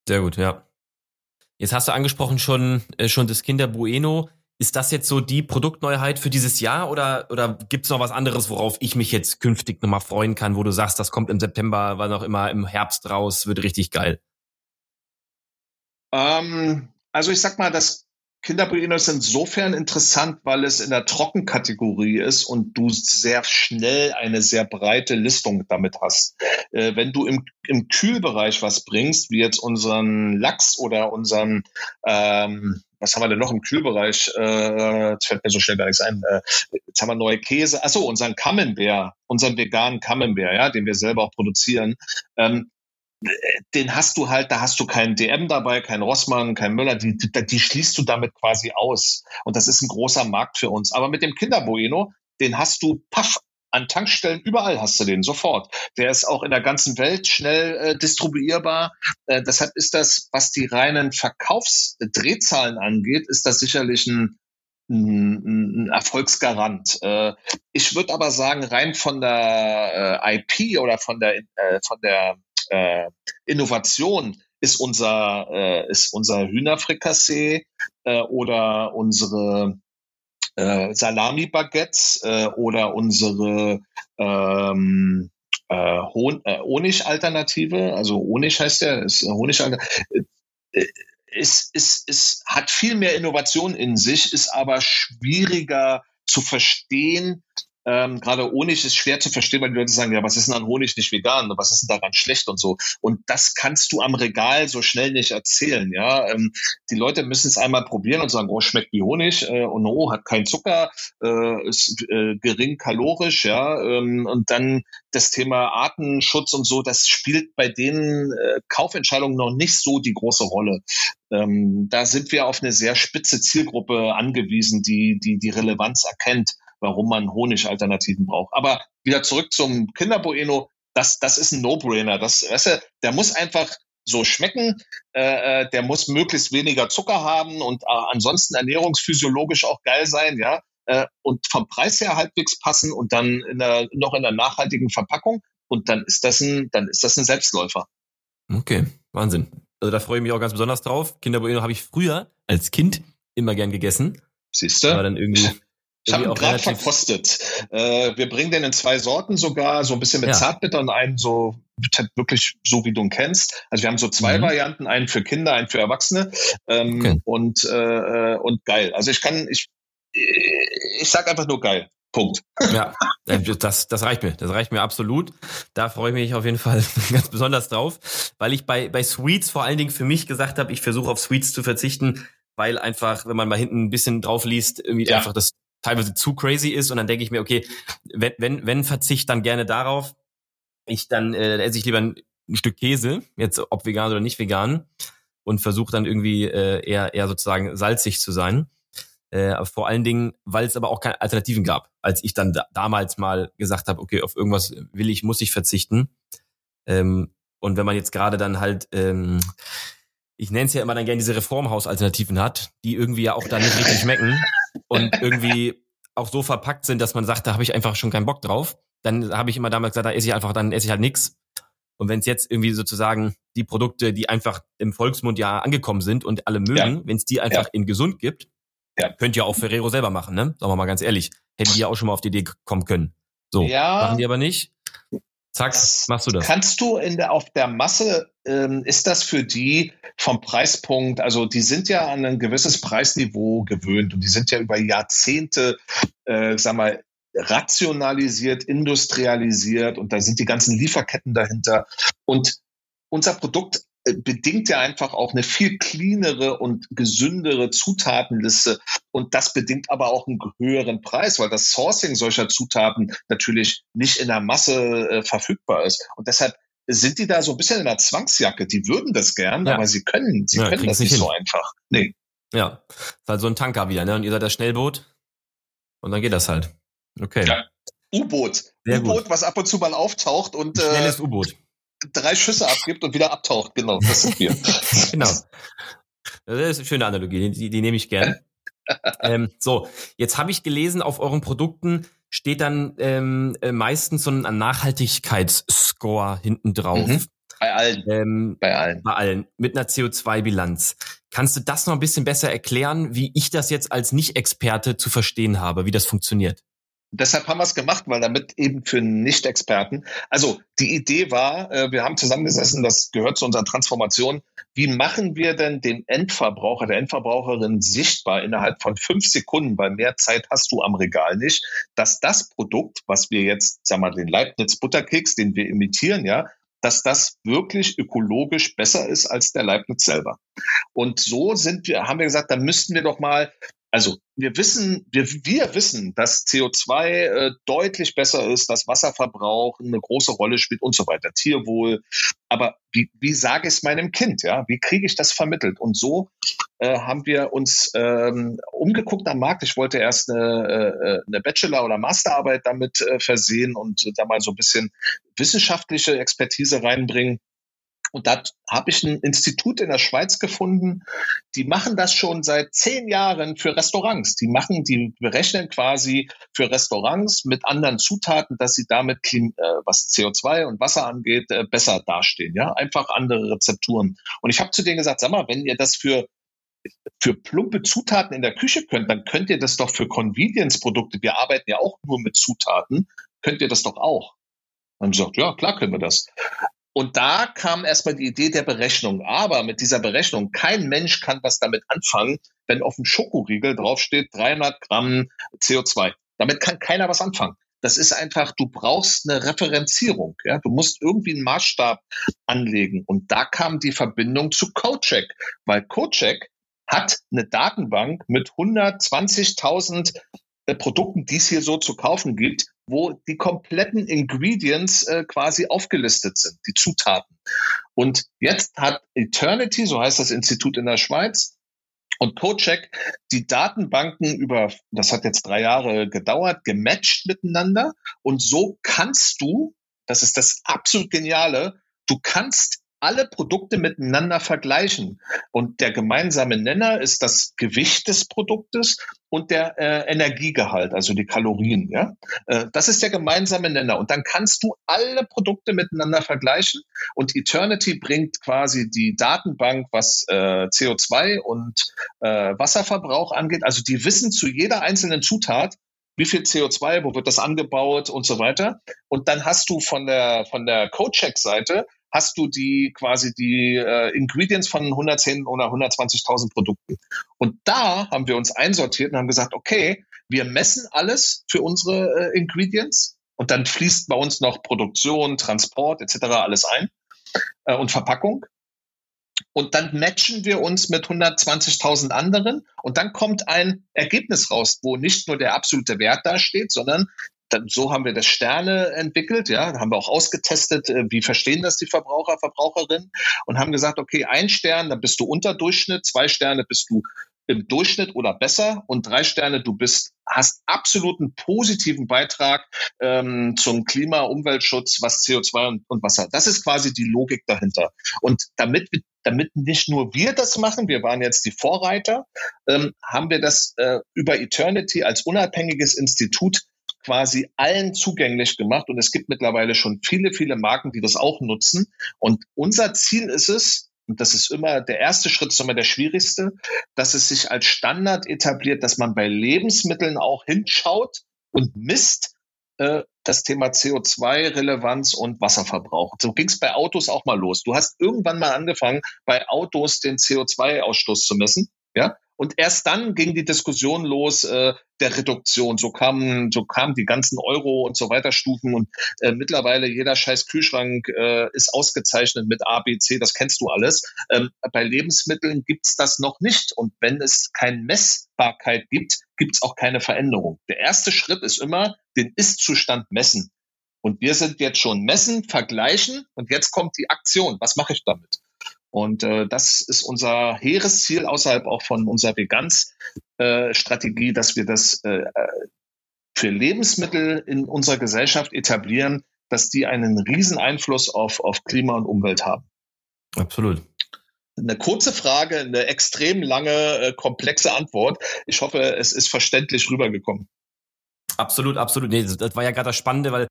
Sehr gut, ja. Jetzt hast du angesprochen schon äh, schon das Kinder Bueno. Ist das jetzt so die Produktneuheit für dieses Jahr oder, oder gibt es noch was anderes, worauf ich mich jetzt künftig nochmal freuen kann, wo du sagst, das kommt im September, wann auch immer, im Herbst raus, wird richtig geil? Ähm, also ich sag mal, das Kinderbueno ist insofern interessant, weil es in der Trockenkategorie ist und du sehr schnell eine sehr breite Listung damit hast. Äh, wenn du im, im Kühlbereich was bringst, wie jetzt unseren Lachs oder unseren, ähm, was haben wir denn noch im Kühlbereich? Äh, jetzt fällt mir so schnell gar nichts ein. Äh, jetzt haben wir neue Käse. Achso, unseren Camembert, unseren veganen Camembert, ja, den wir selber auch produzieren. Ähm, den hast du halt, da hast du keinen DM dabei, keinen Rossmann, keinen Müller, die, die, die schließt du damit quasi aus. Und das ist ein großer Markt für uns. Aber mit dem Kinderbueno, den hast du, paff, an Tankstellen, überall hast du den sofort. Der ist auch in der ganzen Welt schnell äh, distribuierbar. Äh, deshalb ist das, was die reinen Verkaufsdrehzahlen angeht, ist das sicherlich ein, ein, ein Erfolgsgarant. Äh, ich würde aber sagen, rein von der äh, IP oder von der, äh, von der äh, Innovation ist unser, äh, ist unser Hühnerfrikassee äh, oder unsere äh, Salami-Baguettes äh, oder unsere ähm, äh, Hon äh, Honig-Alternative, also Honig heißt der, ist Honig äh, ist, ist, ist, hat viel mehr Innovation in sich, ist aber schwieriger zu verstehen, ähm, gerade Honig ist schwer zu verstehen, weil die Leute sagen, ja, was ist denn an Honig nicht vegan? Was ist denn daran schlecht und so? Und das kannst du am Regal so schnell nicht erzählen, ja. Ähm, die Leute müssen es einmal probieren und sagen, oh, schmeckt wie Honig äh, und oh, hat keinen Zucker, äh, ist äh, gering kalorisch, ja. Ähm, und dann das Thema Artenschutz und so, das spielt bei den äh, Kaufentscheidungen noch nicht so die große Rolle. Ähm, da sind wir auf eine sehr spitze Zielgruppe angewiesen, die die, die Relevanz erkennt warum man Honigalternativen braucht. Aber wieder zurück zum Kinderbueno, das, das ist ein No-Brainer. Das, weißt du, der muss einfach so schmecken, äh, äh, der muss möglichst weniger Zucker haben und äh, ansonsten ernährungsphysiologisch auch geil sein, ja, äh, und vom Preis her halbwegs passen und dann in der, noch in der nachhaltigen Verpackung und dann ist das ein, dann ist das ein Selbstläufer. Okay, Wahnsinn. Also da freue ich mich auch ganz besonders drauf. Kinderbueno habe ich früher als Kind immer gern gegessen. Siehst du? Aber dann irgendwie ich habe ihn gerade verkostet. Äh, wir bringen den in zwei Sorten sogar, so ein bisschen mit ja. Zartbitter und einen so wirklich so wie du ihn kennst. Also wir haben so zwei mhm. Varianten, einen für Kinder, einen für Erwachsene ähm, okay. und äh, und geil. Also ich kann ich ich sag einfach nur geil. Punkt. Ja, äh, das, das reicht mir. Das reicht mir absolut. Da freue ich mich auf jeden Fall ganz besonders drauf, weil ich bei, bei Sweets vor allen Dingen für mich gesagt habe, ich versuche auf Sweets zu verzichten, weil einfach, wenn man mal hinten ein bisschen drauf liest, irgendwie ja. einfach das teilweise zu crazy ist und dann denke ich mir, okay, wenn, wenn, wenn Verzicht, dann gerne darauf. Ich dann äh, esse ich lieber ein, ein Stück Käse, jetzt ob vegan oder nicht vegan, und versuche dann irgendwie äh, eher, eher sozusagen salzig zu sein. Äh, vor allen Dingen, weil es aber auch keine Alternativen gab, als ich dann da, damals mal gesagt habe, okay, auf irgendwas will ich, muss ich verzichten. Ähm, und wenn man jetzt gerade dann halt ähm, ich nenne es ja immer dann gerne diese Reformhausalternativen hat, die irgendwie ja auch da nicht richtig schmecken und irgendwie auch so verpackt sind, dass man sagt, da habe ich einfach schon keinen Bock drauf. Dann habe ich immer damals gesagt, da esse ich einfach, dann esse ich halt nix. Und wenn es jetzt irgendwie sozusagen die Produkte, die einfach im Volksmund ja angekommen sind und alle mögen, ja. wenn es die einfach ja. in gesund gibt, ja. könnt ihr auch Ferrero selber machen, ne? Sagen wir mal ganz ehrlich. Hätten die ja auch schon mal auf die Idee kommen können. So, ja. machen die aber nicht. Zack, machst du das. Kannst du in der, auf der Masse, ähm, ist das für die vom Preispunkt, also die sind ja an ein gewisses Preisniveau gewöhnt und die sind ja über Jahrzehnte, äh, sag mal, rationalisiert, industrialisiert und da sind die ganzen Lieferketten dahinter. Und unser Produkt bedingt ja einfach auch eine viel cleanere und gesündere Zutatenliste. Und das bedingt aber auch einen höheren Preis, weil das Sourcing solcher Zutaten natürlich nicht in der Masse äh, verfügbar ist. Und deshalb sind die da so ein bisschen in der Zwangsjacke. Die würden das gern, ja. aber sie können, sie ja, können das nicht hin. so einfach. Nee. Ja, ist halt so ein Tanker wieder, ne? Und ihr seid das Schnellboot und dann geht das halt. Okay. Ja. U-Boot. U-Boot, was ab und zu mal auftaucht und. Äh, Schnelles U-Boot drei Schüsse abgibt und wieder abtaucht. Genau, das sind wir. genau. Das ist eine schöne Analogie, die, die nehme ich gern. ähm, so, jetzt habe ich gelesen, auf euren Produkten steht dann ähm, äh, meistens so ein Nachhaltigkeitsscore hinten drauf. Mhm. Bei allen. Ähm, bei allen. Bei allen. Mit einer CO2-Bilanz. Kannst du das noch ein bisschen besser erklären, wie ich das jetzt als Nicht-Experte zu verstehen habe, wie das funktioniert? Deshalb haben wir es gemacht, weil damit eben für Nicht-Experten. Also die Idee war, äh, wir haben zusammengesessen, das gehört zu unserer Transformation. Wie machen wir denn den Endverbraucher, der Endverbraucherin sichtbar innerhalb von fünf Sekunden, weil mehr Zeit hast du am Regal nicht, dass das Produkt, was wir jetzt, sag mal, den Leibniz Butterkeks, den wir imitieren, ja, dass das wirklich ökologisch besser ist als der Leibniz selber. Und so sind wir, haben wir gesagt, da müssten wir doch mal Also wir wissen, wir, wir wissen, dass CO2 äh, deutlich besser ist, dass Wasserverbrauch eine große Rolle spielt und so weiter, Tierwohl. Aber wie, wie sage ich es meinem Kind? Ja, wie kriege ich das vermittelt? Und so äh, haben wir uns ähm, umgeguckt am Markt. Ich wollte erst eine, äh, eine Bachelor- oder Masterarbeit damit äh, versehen und da mal so ein bisschen wissenschaftliche Expertise reinbringen. Und da habe ich ein Institut in der Schweiz gefunden, die machen das schon seit zehn Jahren für Restaurants. Die machen, die berechnen quasi für Restaurants mit anderen Zutaten, dass sie damit, äh, was CO2 und Wasser angeht, äh, besser dastehen. Ja, einfach andere Rezepturen. Und ich habe zu denen gesagt, sag mal, wenn ihr das für für plumpe Zutaten in der Küche könnt, dann könnt ihr das doch für Convenience-Produkte, wir arbeiten ja auch nur mit Zutaten, könnt ihr das doch auch. Ich gesagt, ja, klar können wir das. Und da kam erstmal die Idee der Berechnung. Aber mit dieser Berechnung, kein Mensch kann was damit anfangen, wenn auf dem Schokoriegel draufsteht 300 Gramm CO2. Damit kann keiner was anfangen. Das ist einfach, du brauchst eine Referenzierung. Ja? Du musst irgendwie einen Maßstab anlegen. Und da kam die Verbindung zu CodeCheck, weil CodeCheck hat eine Datenbank mit 120.000 äh, Produkten, die es hier so zu kaufen gibt, wo die kompletten Ingredients äh, quasi aufgelistet sind, die Zutaten. Und jetzt hat Eternity, so heißt das Institut in der Schweiz, und CodeCheck die Datenbanken über, das hat jetzt drei Jahre gedauert, gematcht miteinander. Und so kannst du, das ist das absolut Geniale, du kannst alle Produkte miteinander vergleichen. Und der gemeinsame Nenner ist das Gewicht des Produktes und der äh, Energiegehalt, also die Kalorien. Ja? Äh, das ist der gemeinsame Nenner. Und dann kannst du alle Produkte miteinander vergleichen. Und Eternity bringt quasi die Datenbank, was äh, CO2 und äh, Wasserverbrauch angeht. Also die wissen zu jeder einzelnen Zutat, wie viel CO2, wo wird das angebaut und so weiter. Und dann hast du von der, von der Codecheck-Seite hast du die quasi die äh, Ingredients von 110 oder 120.000 Produkten. Und da haben wir uns einsortiert und haben gesagt, okay, wir messen alles für unsere äh, Ingredients und dann fließt bei uns noch Produktion, Transport etc. alles ein äh, und Verpackung. Und dann matchen wir uns mit 120.000 anderen und dann kommt ein Ergebnis raus, wo nicht nur der absolute Wert da steht, sondern dann, so haben wir das Sterne entwickelt, ja, haben wir auch ausgetestet, äh, wie verstehen das die Verbraucher, Verbraucherinnen und haben gesagt, okay, ein Stern, dann bist du unter Durchschnitt, zwei Sterne bist du im Durchschnitt oder besser und drei Sterne, du bist, hast absoluten positiven Beitrag ähm, zum Klima, Umweltschutz, was CO2 und, und Wasser. Das ist quasi die Logik dahinter. Und damit, damit nicht nur wir das machen, wir waren jetzt die Vorreiter, ähm, haben wir das äh, über Eternity als unabhängiges Institut quasi allen zugänglich gemacht und es gibt mittlerweile schon viele, viele Marken, die das auch nutzen. Und unser Ziel ist es, und das ist immer der erste Schritt, ist immer der schwierigste, dass es sich als Standard etabliert, dass man bei Lebensmitteln auch hinschaut und misst äh, das Thema CO2-Relevanz und Wasserverbrauch. So ging es bei Autos auch mal los. Du hast irgendwann mal angefangen, bei Autos den CO2-Ausstoß zu messen. Ja, und erst dann ging die Diskussion los äh, der Reduktion. So kamen, so kamen die ganzen Euro und so weiter Stufen und äh, mittlerweile jeder scheiß Kühlschrank äh, ist ausgezeichnet mit A, B, C. Das kennst du alles. Ähm, bei Lebensmitteln gibt's das noch nicht. Und wenn es keine Messbarkeit gibt, gibt's auch keine Veränderung. Der erste Schritt ist immer den Ist-Zustand messen. Und wir sind jetzt schon messen, vergleichen und jetzt kommt die Aktion. Was mache ich damit? Und äh, das ist unser hehres Ziel außerhalb auch von unserer Veganz-Strategie, äh, dass wir das äh, für Lebensmittel in unserer Gesellschaft etablieren, dass die einen riesen Einfluss auf, auf Klima und Umwelt haben. Absolut. Eine kurze Frage, eine extrem lange, äh, komplexe Antwort. Ich hoffe, es ist verständlich rübergekommen. Absolut, absolut. Nee, das war ja gerade das Spannende, weil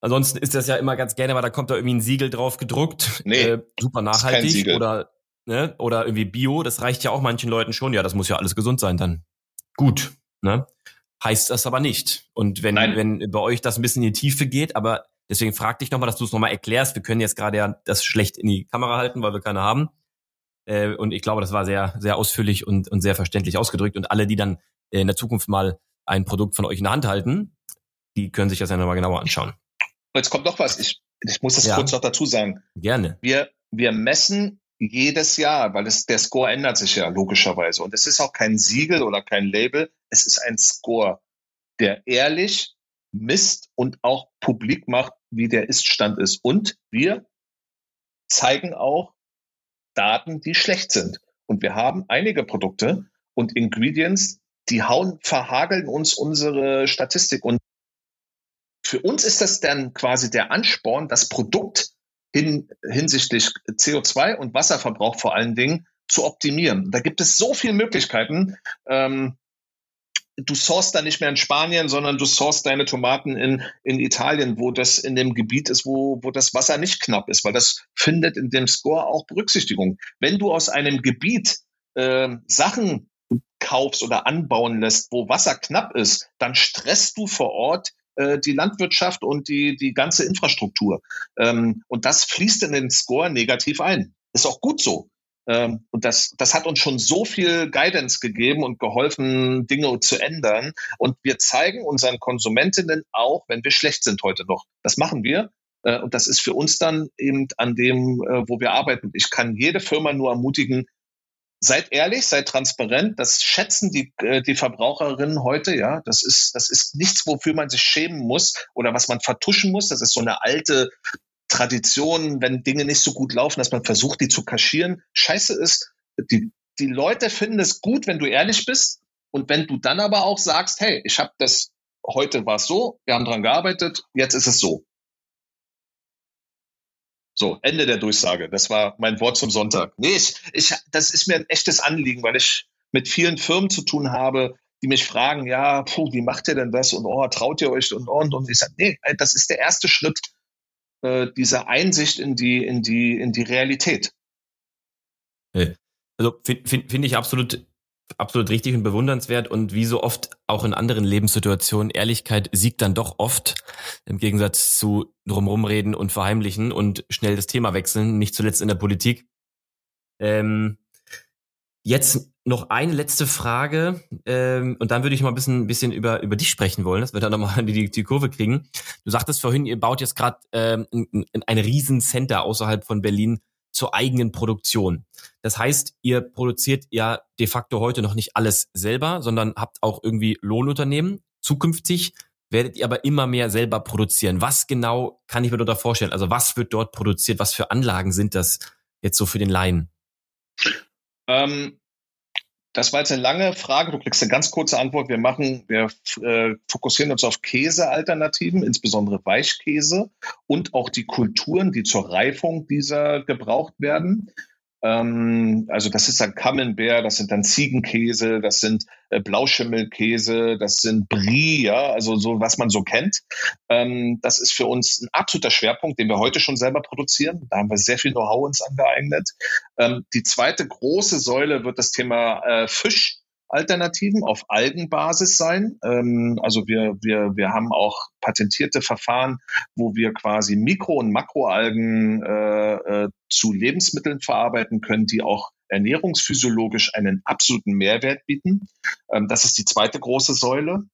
Ansonsten ist das ja immer ganz gerne, weil da kommt da irgendwie ein Siegel drauf gedruckt. Nee, äh, super nachhaltig oder, ne, oder irgendwie Bio. Das reicht ja auch manchen Leuten schon. Ja, das muss ja alles gesund sein dann. Gut, ne? Heißt das aber nicht. Und wenn, Nein. wenn bei euch das ein bisschen in die Tiefe geht, aber deswegen frag dich nochmal, dass du es nochmal erklärst. Wir können jetzt gerade ja das schlecht in die Kamera halten, weil wir keine haben. Äh, und ich glaube, das war sehr, sehr ausführlich und, und sehr verständlich ausgedrückt. Und alle, die dann in der Zukunft mal ein Produkt von euch in der Hand halten, die können sich das ja nochmal genauer anschauen. Jetzt kommt noch was. Ich, ich muss das ja. kurz noch dazu sagen. Gerne. Wir, wir messen jedes Jahr, weil es, der Score ändert sich ja logischerweise. Und es ist auch kein Siegel oder kein Label, es ist ein Score, der ehrlich misst und auch publik macht, wie der Iststand ist. Und wir zeigen auch Daten, die schlecht sind. Und wir haben einige Produkte und Ingredients, die hauen, verhageln uns unsere Statistik. Und für uns ist das dann quasi der Ansporn, das Produkt hin, hinsichtlich CO2 und Wasserverbrauch vor allen Dingen zu optimieren. Da gibt es so viele Möglichkeiten. Ähm, du sourst da nicht mehr in Spanien, sondern du sourst deine Tomaten in, in Italien, wo das in dem Gebiet ist, wo, wo das Wasser nicht knapp ist, weil das findet in dem Score auch Berücksichtigung. Wenn du aus einem Gebiet äh, Sachen kaufst oder anbauen lässt, wo Wasser knapp ist, dann stresst du vor Ort äh, die Landwirtschaft und die, die ganze Infrastruktur. Ähm, und das fließt in den Score negativ ein. Ist auch gut so. Ähm, und das, das hat uns schon so viel Guidance gegeben und geholfen, Dinge zu ändern. Und wir zeigen unseren Konsumentinnen auch, wenn wir schlecht sind heute noch. Das machen wir. Äh, und das ist für uns dann eben an dem, äh, wo wir arbeiten. Ich kann jede Firma nur ermutigen, seid ehrlich, seid transparent. Das schätzen die, äh, die Verbraucherinnen heute, ja. Das ist, das ist nichts, wofür man sich schämen muss oder was man vertuschen muss. Das ist so eine alte Tradition, wenn Dinge nicht so gut laufen, dass man versucht, die zu kaschieren. Scheiße ist, die, die Leute finden es gut, wenn du ehrlich bist. Und wenn du dann aber auch sagst, hey, ich habe das, heute war es so, wir haben dran gearbeitet, jetzt ist es so. So, Ende der Durchsage. Das war mein Wort zum Sonntag. Nee, ich, ich, das ist mir ein echtes Anliegen, weil ich mit vielen Firmen zu tun habe, die mich fragen, ja, puh, wie macht ihr denn das? Und oh, traut ihr euch und und und ich sage, nee, das ist der erste Schritt äh, dieser Einsicht in die, in die, in die Realität. Also finde find, find ich absolut absolut richtig und bewundernswert und wie so oft auch in anderen Lebenssituationen, Ehrlichkeit siegt dann doch oft im Gegensatz zu drumherum reden und verheimlichen und schnell das Thema wechseln, nicht zuletzt in der Politik. Ähm, jetzt noch eine letzte Frage ähm, und dann würde ich mal ein bisschen, bisschen über, über dich sprechen wollen, dass wir dann nochmal die, die Kurve kriegen. Du sagtest vorhin, ihr baut jetzt gerade ähm, ein, ein Riesencenter außerhalb von Berlin zur eigenen Produktion. Das heißt, ihr produziert ja de facto heute noch nicht alles selber, sondern habt auch irgendwie Lohnunternehmen. Zukünftig werdet ihr aber immer mehr selber produzieren. Was genau kann ich mir dort vorstellen? Also was wird dort produziert? Was für Anlagen sind das jetzt so für den Laien? Ähm, das war jetzt eine lange Frage. Du kriegst eine ganz kurze Antwort. Wir machen, wir äh, fokussieren uns auf Käsealternativen, insbesondere Weichkäse und auch die Kulturen, die zur Reifung dieser gebraucht werden. Ähm, also das ist dann Camembert, das sind dann Ziegenkäse, das sind äh, Blauschimmelkäse, das sind Brie, ja, also so, was man so kennt. Ähm, das ist für uns ein absoluter Schwerpunkt, den wir heute schon selber produzieren. Da haben wir sehr viel Know-how uns angeeignet. Ähm, die zweite große Säule wird das Thema äh, Fisch Alternativen auf Algenbasis sein. Ähm, also wir, wir, wir haben auch patentierte Verfahren, wo wir quasi Mikro- und Makroalgen äh, äh, zu Lebensmitteln verarbeiten können, die auch ernährungsphysiologisch einen absoluten Mehrwert bieten. Ähm, das ist die zweite große Säule.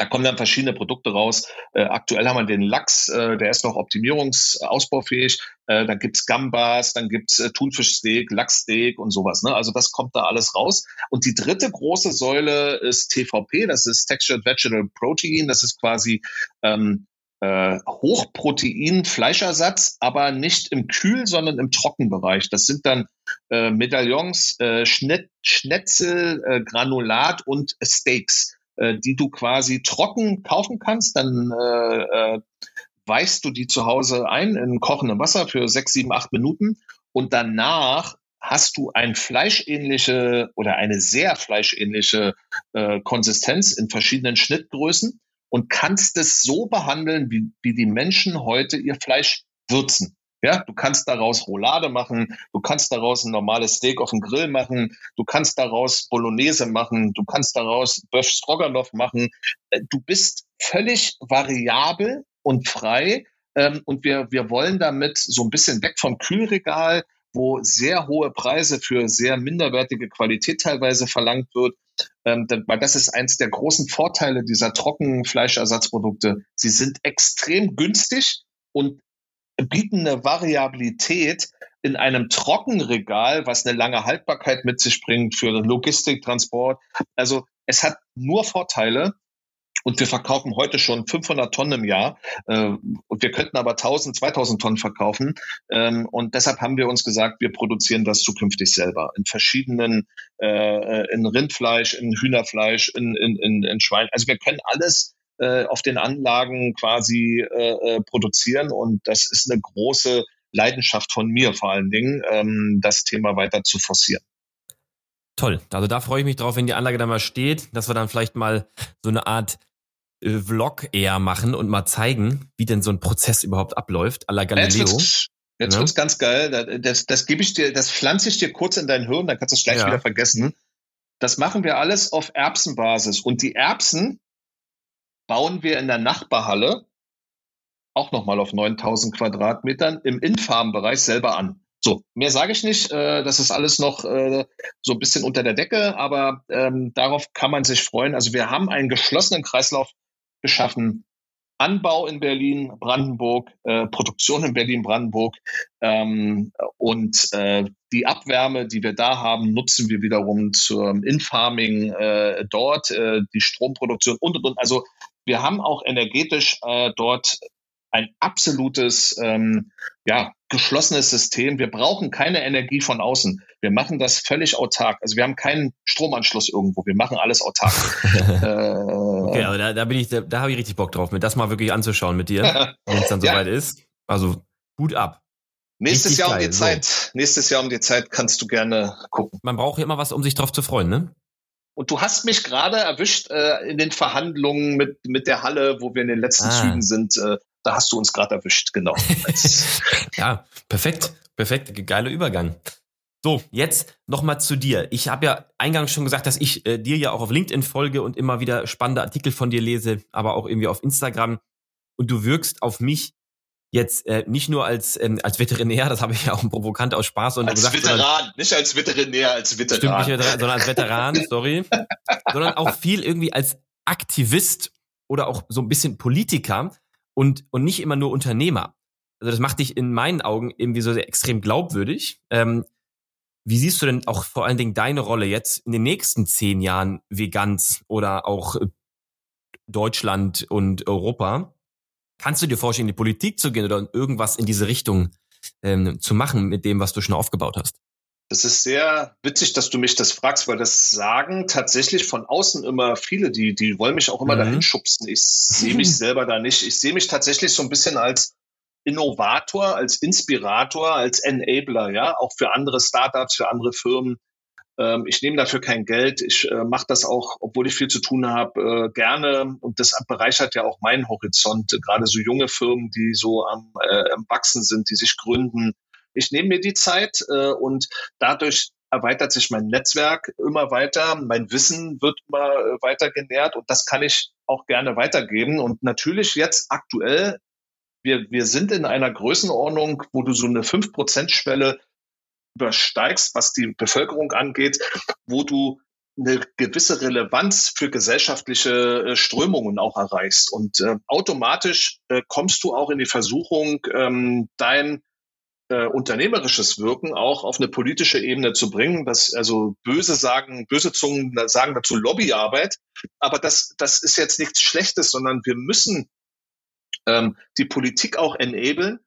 Da kommen dann verschiedene Produkte raus. Äh, aktuell haben wir den Lachs, äh, der ist noch optimierungsausbaufähig. Äh, dann gibt's Gambas, dann gibt's äh, Thunfischsteak, Lachssteak und sowas. Ne? Also das kommt da alles raus. Und die dritte große Säule ist TVP, das ist Textured Vegetable Protein. Das ist quasi ähm, äh, Hochprotein Fleischersatz, aber nicht im Kühl, sondern im Trockenbereich. Das sind dann äh, Medaillons, äh, Schnitt, Schnetzel, äh, Granulat und Steaks äh, die du quasi trocken kaufen kannst. Dann äh, äh, weichst du die zu Hause ein in kochendem Wasser für sechs, sieben, acht Minuten und danach hast du ein fleischähnliche oder eine sehr fleischähnliche äh, Konsistenz in verschiedenen Schnittgrößen und kannst es so behandeln, wie, wie die Menschen heute ihr Fleisch würzen. Ja, du kannst daraus Roulade machen, du kannst daraus ein normales Steak auf dem Grill machen, du kannst daraus Bolognese machen, du kannst daraus Böff Stroganoff machen. Äh, du bist völlig variabel und frei. Ähm, und wir, wir wollen damit so ein bisschen weg vom Kühlregal, wo sehr hohe Preise für sehr minderwertige Qualität teilweise verlangt wird. Ähm, weil das ist eins der großen Vorteile dieser trockenen Fleischersatzprodukte. Sie sind extrem günstig und bieten eine Variabilität, in einem Trockenregal, was eine lange Haltbarkeit mit sich bringt für Logistik, Transport. Also es hat nur Vorteile. Und wir verkaufen heute schon 500 Tonnen im Jahr. Äh, und wir könnten aber 1000, 2000 Tonnen verkaufen. Ähm, und deshalb haben wir uns gesagt, wir produzieren das zukünftig selber. In verschiedenen, äh, in Rindfleisch, in Hühnerfleisch, in, in, in, in Schwein. Also wir können alles äh, auf den Anlagen quasi äh, äh, produzieren. Und das ist eine große Leidenschaft von mir vor allen Dingen, ähm, das Thema weiter zu forcieren. Toll. Also da freue ich mich drauf, wenn die Anlage da mal steht, dass wir dann vielleicht mal so eine Art äh, Vlog eher machen und mal zeigen, wie denn so ein Prozess überhaupt abläuft, à la Galileo. Jetzt, jetzt ja. wird's ganz geil. Das, das gebe ich dir, das pflanze ich dir kurz in dein Hirn, dann kannst du es gleich ja. wieder vergessen. Das machen wir alles auf Erbsenbasis. Und die Erbsen bauen wir in der Nachbarhalle auch nochmal auf 9000 Quadratmetern im Infarmbereich selber an. So, mehr sage ich nicht. Äh, das ist alles noch äh, so ein bisschen unter der Decke, aber ähm, darauf kann man sich freuen. Also wir haben einen geschlossenen Kreislauf geschaffen. Anbau in Berlin, Brandenburg, äh, Produktion in Berlin, Brandenburg ähm, und äh, die Abwärme, die wir da haben, nutzen wir wiederum zum Infarming dort, die Stromproduktion und und und. Also wir haben auch energetisch äh, dort ein absolutes, ähm, ja, geschlossenes System. Wir brauchen keine Energie von außen. Wir machen das völlig autark. Also wir haben keinen Stromanschluss irgendwo. Wir machen alles autark. äh, okay, aber da, da bin ich, da, da habe ich richtig Bock drauf, mir das mal wirklich anzuschauen mit dir, wenn es dann soweit ja. ist. Also Hut ab. Nächstes Jahr um die Zeit, so. nächstes Jahr um die Zeit kannst du gerne gucken. Man braucht ja immer was, um sich drauf zu freuen, ne? Und du hast mich gerade erwischt äh, in den Verhandlungen mit, mit der Halle, wo wir in den letzten ah. Zügen sind. Äh, da hast du uns gerade erwischt, genau. ja, perfekt, perfekt, geiler Übergang. So, jetzt nochmal zu dir. Ich habe ja eingangs schon gesagt, dass ich äh, dir ja auch auf LinkedIn folge und immer wieder spannende Artikel von dir lese, aber auch irgendwie auf Instagram. Und du wirkst auf mich jetzt äh, nicht nur als ähm, als Veterinär, das habe ich ja auch provokant aus Spaß und als gesagt, Veteran, sondern, nicht als Veterinär, als Veteran. Stimmt nicht Veteran, sondern als Veteran, sorry, sondern auch viel irgendwie als Aktivist oder auch so ein bisschen Politiker und und nicht immer nur Unternehmer. Also das macht dich in meinen Augen irgendwie so sehr extrem glaubwürdig. Ähm, wie siehst du denn auch vor allen Dingen deine Rolle jetzt in den nächsten zehn Jahren Veganz oder auch Deutschland und Europa? Kannst du dir vorstellen, in die Politik zu gehen oder irgendwas in diese Richtung ähm, zu machen mit dem, was du schon aufgebaut hast? Das ist sehr witzig, dass du mich das fragst, weil das sagen tatsächlich von außen immer viele, die, die wollen mich auch immer mhm. dahin schubsen. Ich sehe mich selber da nicht. Ich sehe mich tatsächlich so ein bisschen als Innovator, als Inspirator, als Enabler, ja, auch für andere Startups, für andere Firmen, ähm, ich nehme dafür kein Geld. Ich äh, mache das auch, obwohl ich viel zu tun habe, äh, gerne. Und das bereichert ja auch meinen Horizont. Gerade so junge Firmen, die so am, äh, am Wachsen sind, die sich gründen. Ich nehme mir die Zeit äh, und dadurch erweitert sich mein Netzwerk immer weiter, mein Wissen wird immer äh, weiter genährt und das kann ich auch gerne weitergeben. Und natürlich jetzt aktuell, wir, wir sind in einer Größenordnung, wo du so eine 5%-Schwelle übersteigst, was die Bevölkerung angeht, wo du eine gewisse Relevanz für gesellschaftliche äh, Strömungen auch erreichst. Und äh, automatisch äh, kommst du auch in die Versuchung, ähm, dein äh, unternehmerisches Wirken auch auf eine politische Ebene zu bringen. Das also böse sagen, böse Zungen sagen dazu Lobbyarbeit, aber das das ist jetzt nichts Schlechtes, sondern wir müssen ähm, die Politik auch enablen,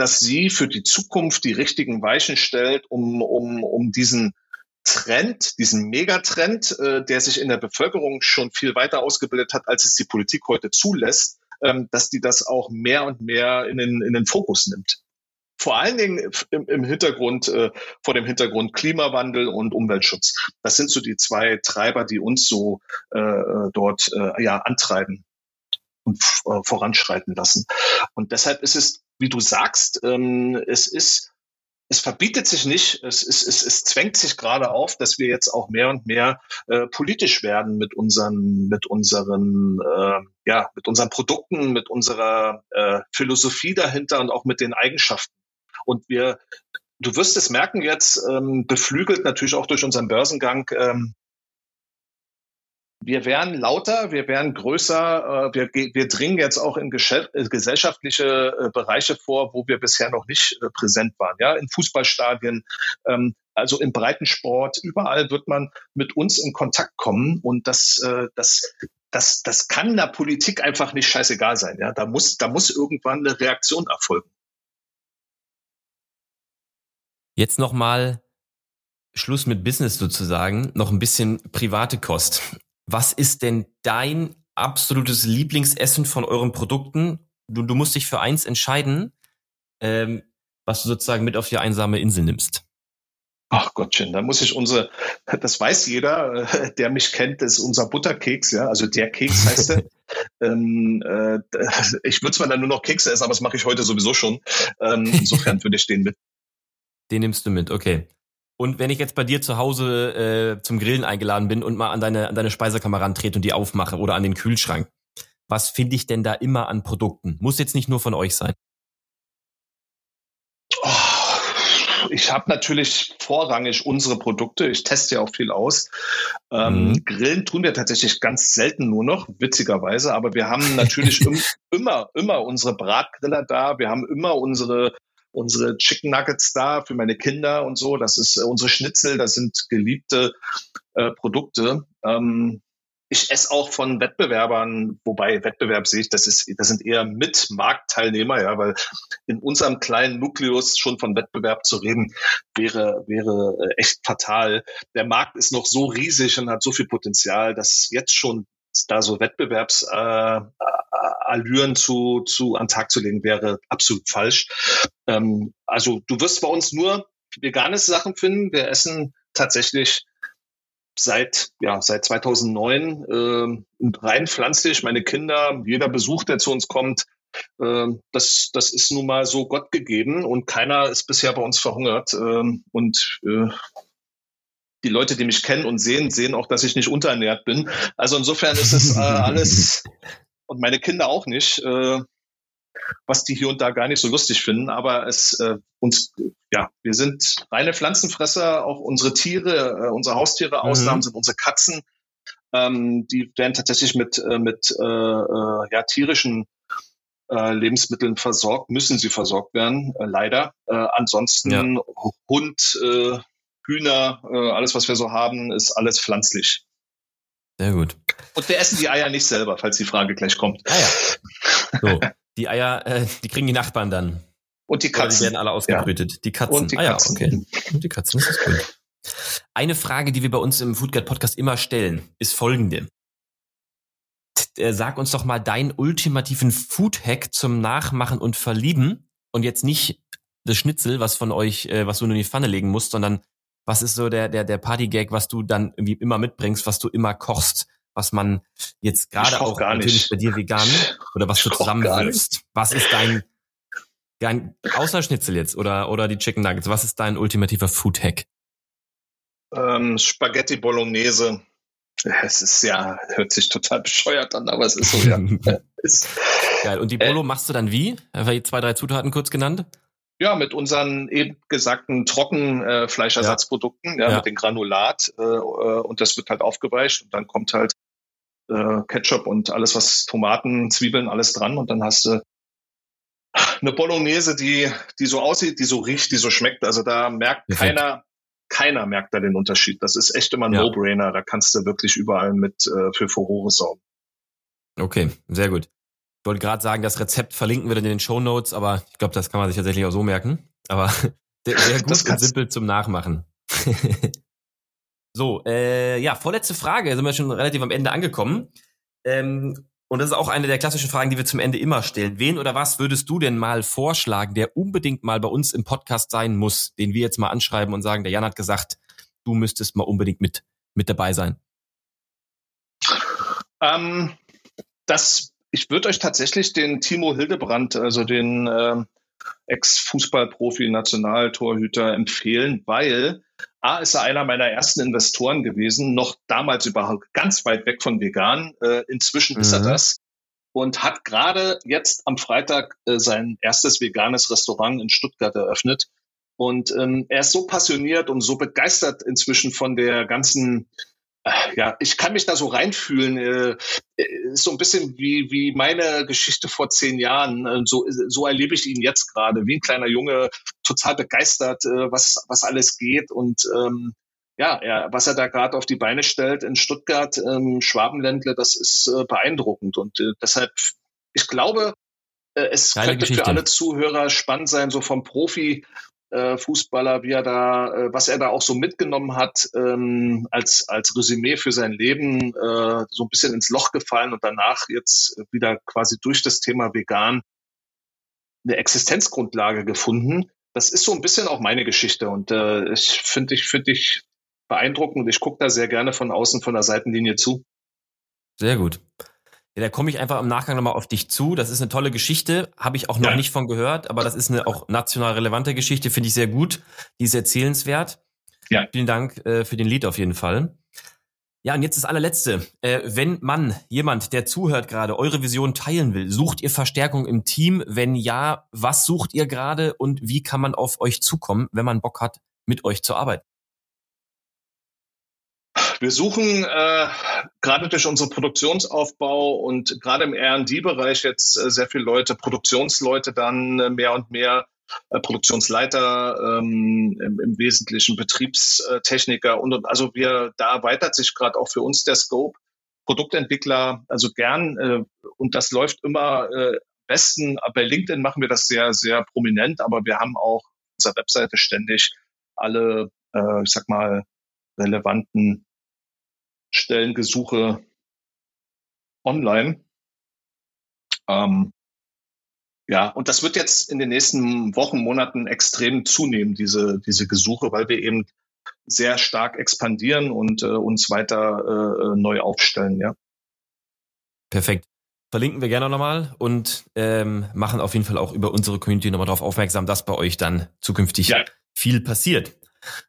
dass sie für die Zukunft die richtigen Weichen stellt, um, um, um diesen Trend, diesen Megatrend, äh, der sich in der Bevölkerung schon viel weiter ausgebildet hat, als es die Politik heute zulässt, ähm, dass die das auch mehr und mehr in den, in den Fokus nimmt. Vor allen Dingen im, im Hintergrund, äh, vor dem Hintergrund Klimawandel und Umweltschutz. Das sind so die zwei Treiber, die uns so äh, dort äh, ja antreiben und äh, voranschreiten lassen. Und deshalb ist es wie du sagst, ähm, es ist, es verbietet sich nicht, es, es, es, es zwängt sich gerade auf, dass wir jetzt auch mehr und mehr äh, politisch werden mit unseren, mit unseren, äh, ja, mit unseren Produkten, mit unserer äh, Philosophie dahinter und auch mit den Eigenschaften. Und wir, du wirst es merken jetzt, ähm, beflügelt natürlich auch durch unseren Börsengang, ähm, wir werden lauter, wir werden größer, äh, wir, wir dringen jetzt auch in äh, gesellschaftliche äh, Bereiche vor, wo wir bisher noch nicht präsent waren. Ja, in Fußballstadien, ähm, also im Breitensport, überall wird man mit uns in Kontakt kommen und das, das, das, das kann der Politik einfach nicht scheißegal sein. Ja, da muss, da muss irgendwann eine Reaktion erfolgen. Jetzt nochmal Schluss mit Business sozusagen, noch ein bisschen private Kost. Was ist denn dein absolutes Lieblingsessen von euren Produkten? Du, du musst dich für eins entscheiden, ähm, was du sozusagen mit auf die einsame Insel nimmst. Ach Gottchen, da muss ich unsere, das weiß jeder, äh, der mich kennt, das ist unser Butterkeks, ja, also der Keks heißt der. ähm, äh, ich würde zwar dann nur noch Kekse essen, aber das mache ich heute sowieso schon. Ähm, insofern würde ich den mit. Den nimmst du mit, okay. Und wenn ich jetzt bei dir zu Hause äh, zum Grillen eingeladen bin und mal an deine, an deine Speisekammer rantrete und die aufmache oder an den Kühlschrank, was finde ich denn da immer an Produkten? Muss jetzt nicht nur von euch sein. Oh, ich habe natürlich vorrangig unsere Produkte. Ich teste ja auch viel aus. Ähm, mhm. Grillen tun wir tatsächlich ganz selten nur noch, witzigerweise. Aber wir haben natürlich im, immer, immer unsere Bratgriller da. Wir haben immer unsere unsere Chicken Nuggets da für meine Kinder und so. Das ist äh, unsere Schnitzel, das sind geliebte äh, Produkte. Ähm, ich esse auch von Wettbewerbern, wobei Wettbewerb sehe ich, das ist, das sind eher Mitmarktteilnehmer, ja, weil in unserem kleinen Nukleus schon von Wettbewerb zu reden, wäre, wäre äh, echt fatal. Der Markt ist noch so riesig und hat so viel Potenzial, dass jetzt schon da so Wettbewerbsallüren äh, zu, zu an Tag zu legen, wäre absolut falsch. Ähm, also du wirst bei uns nur vegane Sachen finden. Wir essen tatsächlich seit ja seit 2009 äh, rein pflanzlich. Meine Kinder, jeder Besuch, der zu uns kommt, äh, das das ist nun mal so Gott gegeben und keiner ist bisher bei uns verhungert. Äh, und äh, die Leute, die mich kennen und sehen, sehen auch, dass ich nicht unterernährt bin. Also insofern ist es äh, alles und meine Kinder auch nicht, äh, was die hier und da gar nicht so lustig finden. Aber es äh, uns, ja, wir sind reine Pflanzenfresser, auch unsere Tiere, äh, unsere Haustiere. Mhm. Ausnahmen sind unsere Katzen. Ähm, die werden tatsächlich mit äh, mit äh, ja tierischen Lebensmitteln versorgt, müssen sie versorgt werden, leider. Ansonsten ja. Hund, Hühner, äh, alles, was wir so haben, ist alles pflanzlich. Sehr gut. Und wir essen die Eier nicht selber, falls die Frage gleich kommt. Ah ja. So, die Eier, äh, die kriegen die Nachbarn dann. Und die Katzen. Oder die werden alle ausgebrütet. Ja. Die Katzen. Und die Katzen. Ah, ja, okay. Und die Katzen, das ist gut. Eine Frage, die wir bei uns im Foodguide Podcast immer stellen, ist folgende. Äh, sag uns doch mal deinen ultimativen Food-Hack zum Nachmachen und Verlieben und jetzt nicht das Schnitzel, was von euch, äh, was du in die Pfanne legen musst, sondern was ist so der, der, der Party-Gag, was du dann irgendwie immer mitbringst, was du immer kochst, was man jetzt gerade auch natürlich nicht. bei dir vegan oder was ich du zusammenwirfst? Was ist dein, dein, außer Schnitzel jetzt oder, oder die Chicken Nuggets, was ist dein ultimativer Food-Hack? Ähm, Spaghetti Bolognese. Es ist ja, hört sich total bescheuert an, aber es ist so, ja. ist, Geil. Und die Bolo äh, machst du dann wie? Einfach zwei, drei Zutaten kurz genannt? Ja, mit unseren eben gesagten Trockenfleischersatzprodukten, äh, ja. ja, mit dem Granulat äh, äh, und das wird halt aufgeweicht und dann kommt halt äh, Ketchup und alles was Tomaten, Zwiebeln, alles dran und dann hast du eine Bolognese, die die so aussieht, die so riecht, die so schmeckt. Also da merkt Perfekt. keiner keiner merkt da den Unterschied. Das ist echt immer ein ja. No-Brainer. Da kannst du wirklich überall mit äh, für Furore sorgen. Okay, sehr gut. Ich wollte gerade sagen, das Rezept verlinken wir dann in den Show Notes, aber ich glaube, das kann man sich tatsächlich auch so merken. Aber sehr gut und simpel zum Nachmachen. so, äh, ja, vorletzte Frage, sind wir schon relativ am Ende angekommen. Ähm, und das ist auch eine der klassischen Fragen, die wir zum Ende immer stellen. Wen oder was würdest du denn mal vorschlagen, der unbedingt mal bei uns im Podcast sein muss, den wir jetzt mal anschreiben und sagen, der Jan hat gesagt, du müsstest mal unbedingt mit, mit dabei sein? Ähm, das ich würde euch tatsächlich den Timo Hildebrand, also den äh, Ex-Fußballprofi, Nationaltorhüter empfehlen, weil A ist er einer meiner ersten Investoren gewesen, noch damals überhaupt ganz weit weg von vegan. Äh, inzwischen mhm. ist er mhm. das und hat gerade jetzt am Freitag äh, sein erstes veganes Restaurant in Stuttgart eröffnet. Und ähm, er ist so passioniert und so begeistert inzwischen von der ganzen ja, ich kann mich da so reinfühlen. Äh, ist so ein bisschen wie, wie meine Geschichte vor zehn Jahren. So, so erlebe ich ihn jetzt gerade, wie ein kleiner Junge, total begeistert, äh, was, was alles geht und ähm, ja, er, was er da gerade auf die Beine stellt in Stuttgart, ähm, Schwabenländle, das ist äh, beeindruckend. Und äh, deshalb, ich glaube, äh, es Geile könnte Geschichte. für alle Zuhörer spannend sein, so vom Profi äh, Fußballer, wie er da, äh, was er da auch so mitgenommen hat, ähm, als, als Resümee für sein Leben, äh, so ein bisschen ins Loch gefallen und danach jetzt wieder quasi durch das Thema vegan eine Existenzgrundlage gefunden. Das ist so ein bisschen auch meine Geschichte und äh, ich finde ich finde ich beeindruckend ich gucke da sehr gerne von außen von der Seitenlinie zu. Sehr gut. Ja, da komme ich einfach im Nachgang nochmal auf dich zu. Das ist eine tolle Geschichte, habe ich auch noch ja. nicht von gehört, aber das ist eine auch national relevante Geschichte, finde ich sehr gut. Die ist erzählenswert. Ja. Vielen Dank äh, für den Lied auf jeden Fall. Ja, und jetzt das allerletzte. Äh, wenn man, jemand, der zuhört gerade, eure Vision teilen will, sucht ihr Verstärkung im Team? Wenn ja, was sucht ihr gerade und wie kann man auf euch zukommen, wenn man Bock hat, mit euch zu arbeiten? Wir suchen äh, gerade durch unseren Produktionsaufbau und gerade im R&D-Bereich jetzt äh, sehr viele Leute, Produktionsleute dann äh, mehr und mehr, äh, Produktionsleiter, ähm, im, im, Wesentlichen Betriebstechniker und, und also wir, da erweitert sich gerade auch für uns der Scope. Produktentwickler, also gern, äh, und das läuft immer äh, besten. Bei LinkedIn machen wir das sehr, sehr prominent, aber wir haben auch auf unserer Webseite ständig alle, äh, ich sag mal, relevanten Stellengesuche online. Ähm, ja, und das wird jetzt in den nächsten Wochen, Monaten extrem zunehmen, diese, diese Gesuche, weil wir eben sehr stark expandieren und äh, uns weiter äh, neu aufstellen, ja. Perfekt. Verlinken wir gerne nochmal und ähm, machen auf jeden Fall auch über unsere Community nochmal darauf aufmerksam, dass bei euch dann zukünftig ja. viel passiert.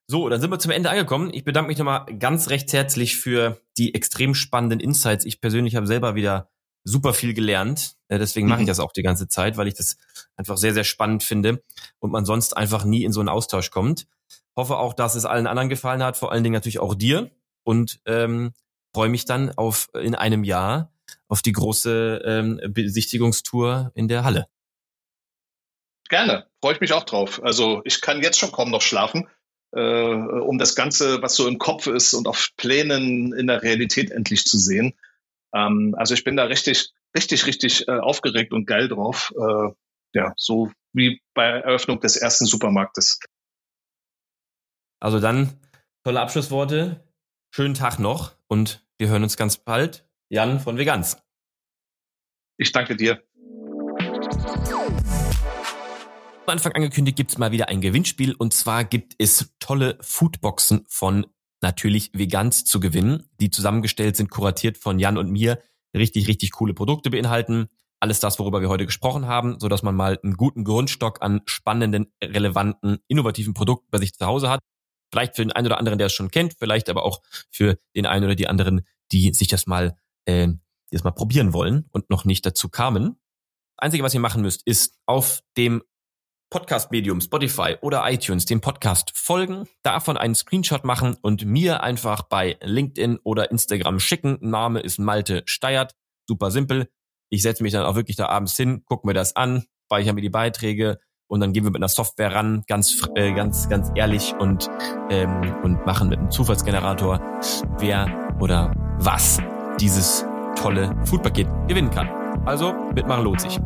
So, dann sind wir zum Ende angekommen. Ich bedanke mich nochmal ganz recht herzlich für die extrem spannenden Insights. Ich persönlich habe selber wieder super viel gelernt. Äh, deswegen mache ich mhm. das auch die ganze Zeit, weil ich das einfach sehr, sehr spannend finde und man sonst einfach nie in so einen Austausch kommt. Hoffe auch, dass es allen anderen gefallen hat, vor allen Dingen natürlich auch dir und ähm, freue mich dann auf in einem Jahr auf die große ähm, Besichtigungstour in der Halle. Gerne, freue ich mich auch drauf. Also ich kann jetzt schon kaum noch schlafen äh, um das Ganze, was so im Kopf ist und auf Plänen in der Realität endlich zu sehen. Ähm, also ich bin da richtig, richtig, richtig äh, aufgeregt und geil drauf. Äh, ja, so wie bei Eröffnung des ersten Supermarktes. Also dann tolle Abschlussworte. Schönen Tag noch und wir hören uns ganz bald. Jan von Vegans. Ich danke dir. Anfang angekündigt, gibt es mal wieder ein Gewinnspiel und zwar gibt es tolle Foodboxen von natürlich Vegans zu gewinnen, die zusammengestellt sind, kuratiert von Jan und mir, richtig, richtig coole Produkte beinhalten. Alles das, worüber wir heute gesprochen haben, so dass man mal einen guten Grundstock an spannenden, relevanten, innovativen Produkten bei sich zu Hause hat. Vielleicht für den einen oder anderen, der es schon kennt, vielleicht aber auch für den einen oder die anderen, die sich das mal, äh, das mal probieren wollen und noch nicht dazu kamen. Einzige, was ihr machen müsst, ist auf dem Podcast-Medium, Spotify oder iTunes dem Podcast folgen, davon einen Screenshot machen und mir einfach bei LinkedIn oder Instagram schicken. Name ist Malte Steiert. Super simpel. Ich setze mich dann auch wirklich da abends hin, gucke mir das an, speichere mir die Beiträge und dann gehen wir mit einer Software ran, ganz, äh, ganz, ganz ehrlich und, ähm, und machen mit einem Zufallsgenerator, wer oder was dieses tolle Foodpaket gewinnen kann. Also, mitmachen lohnt sich.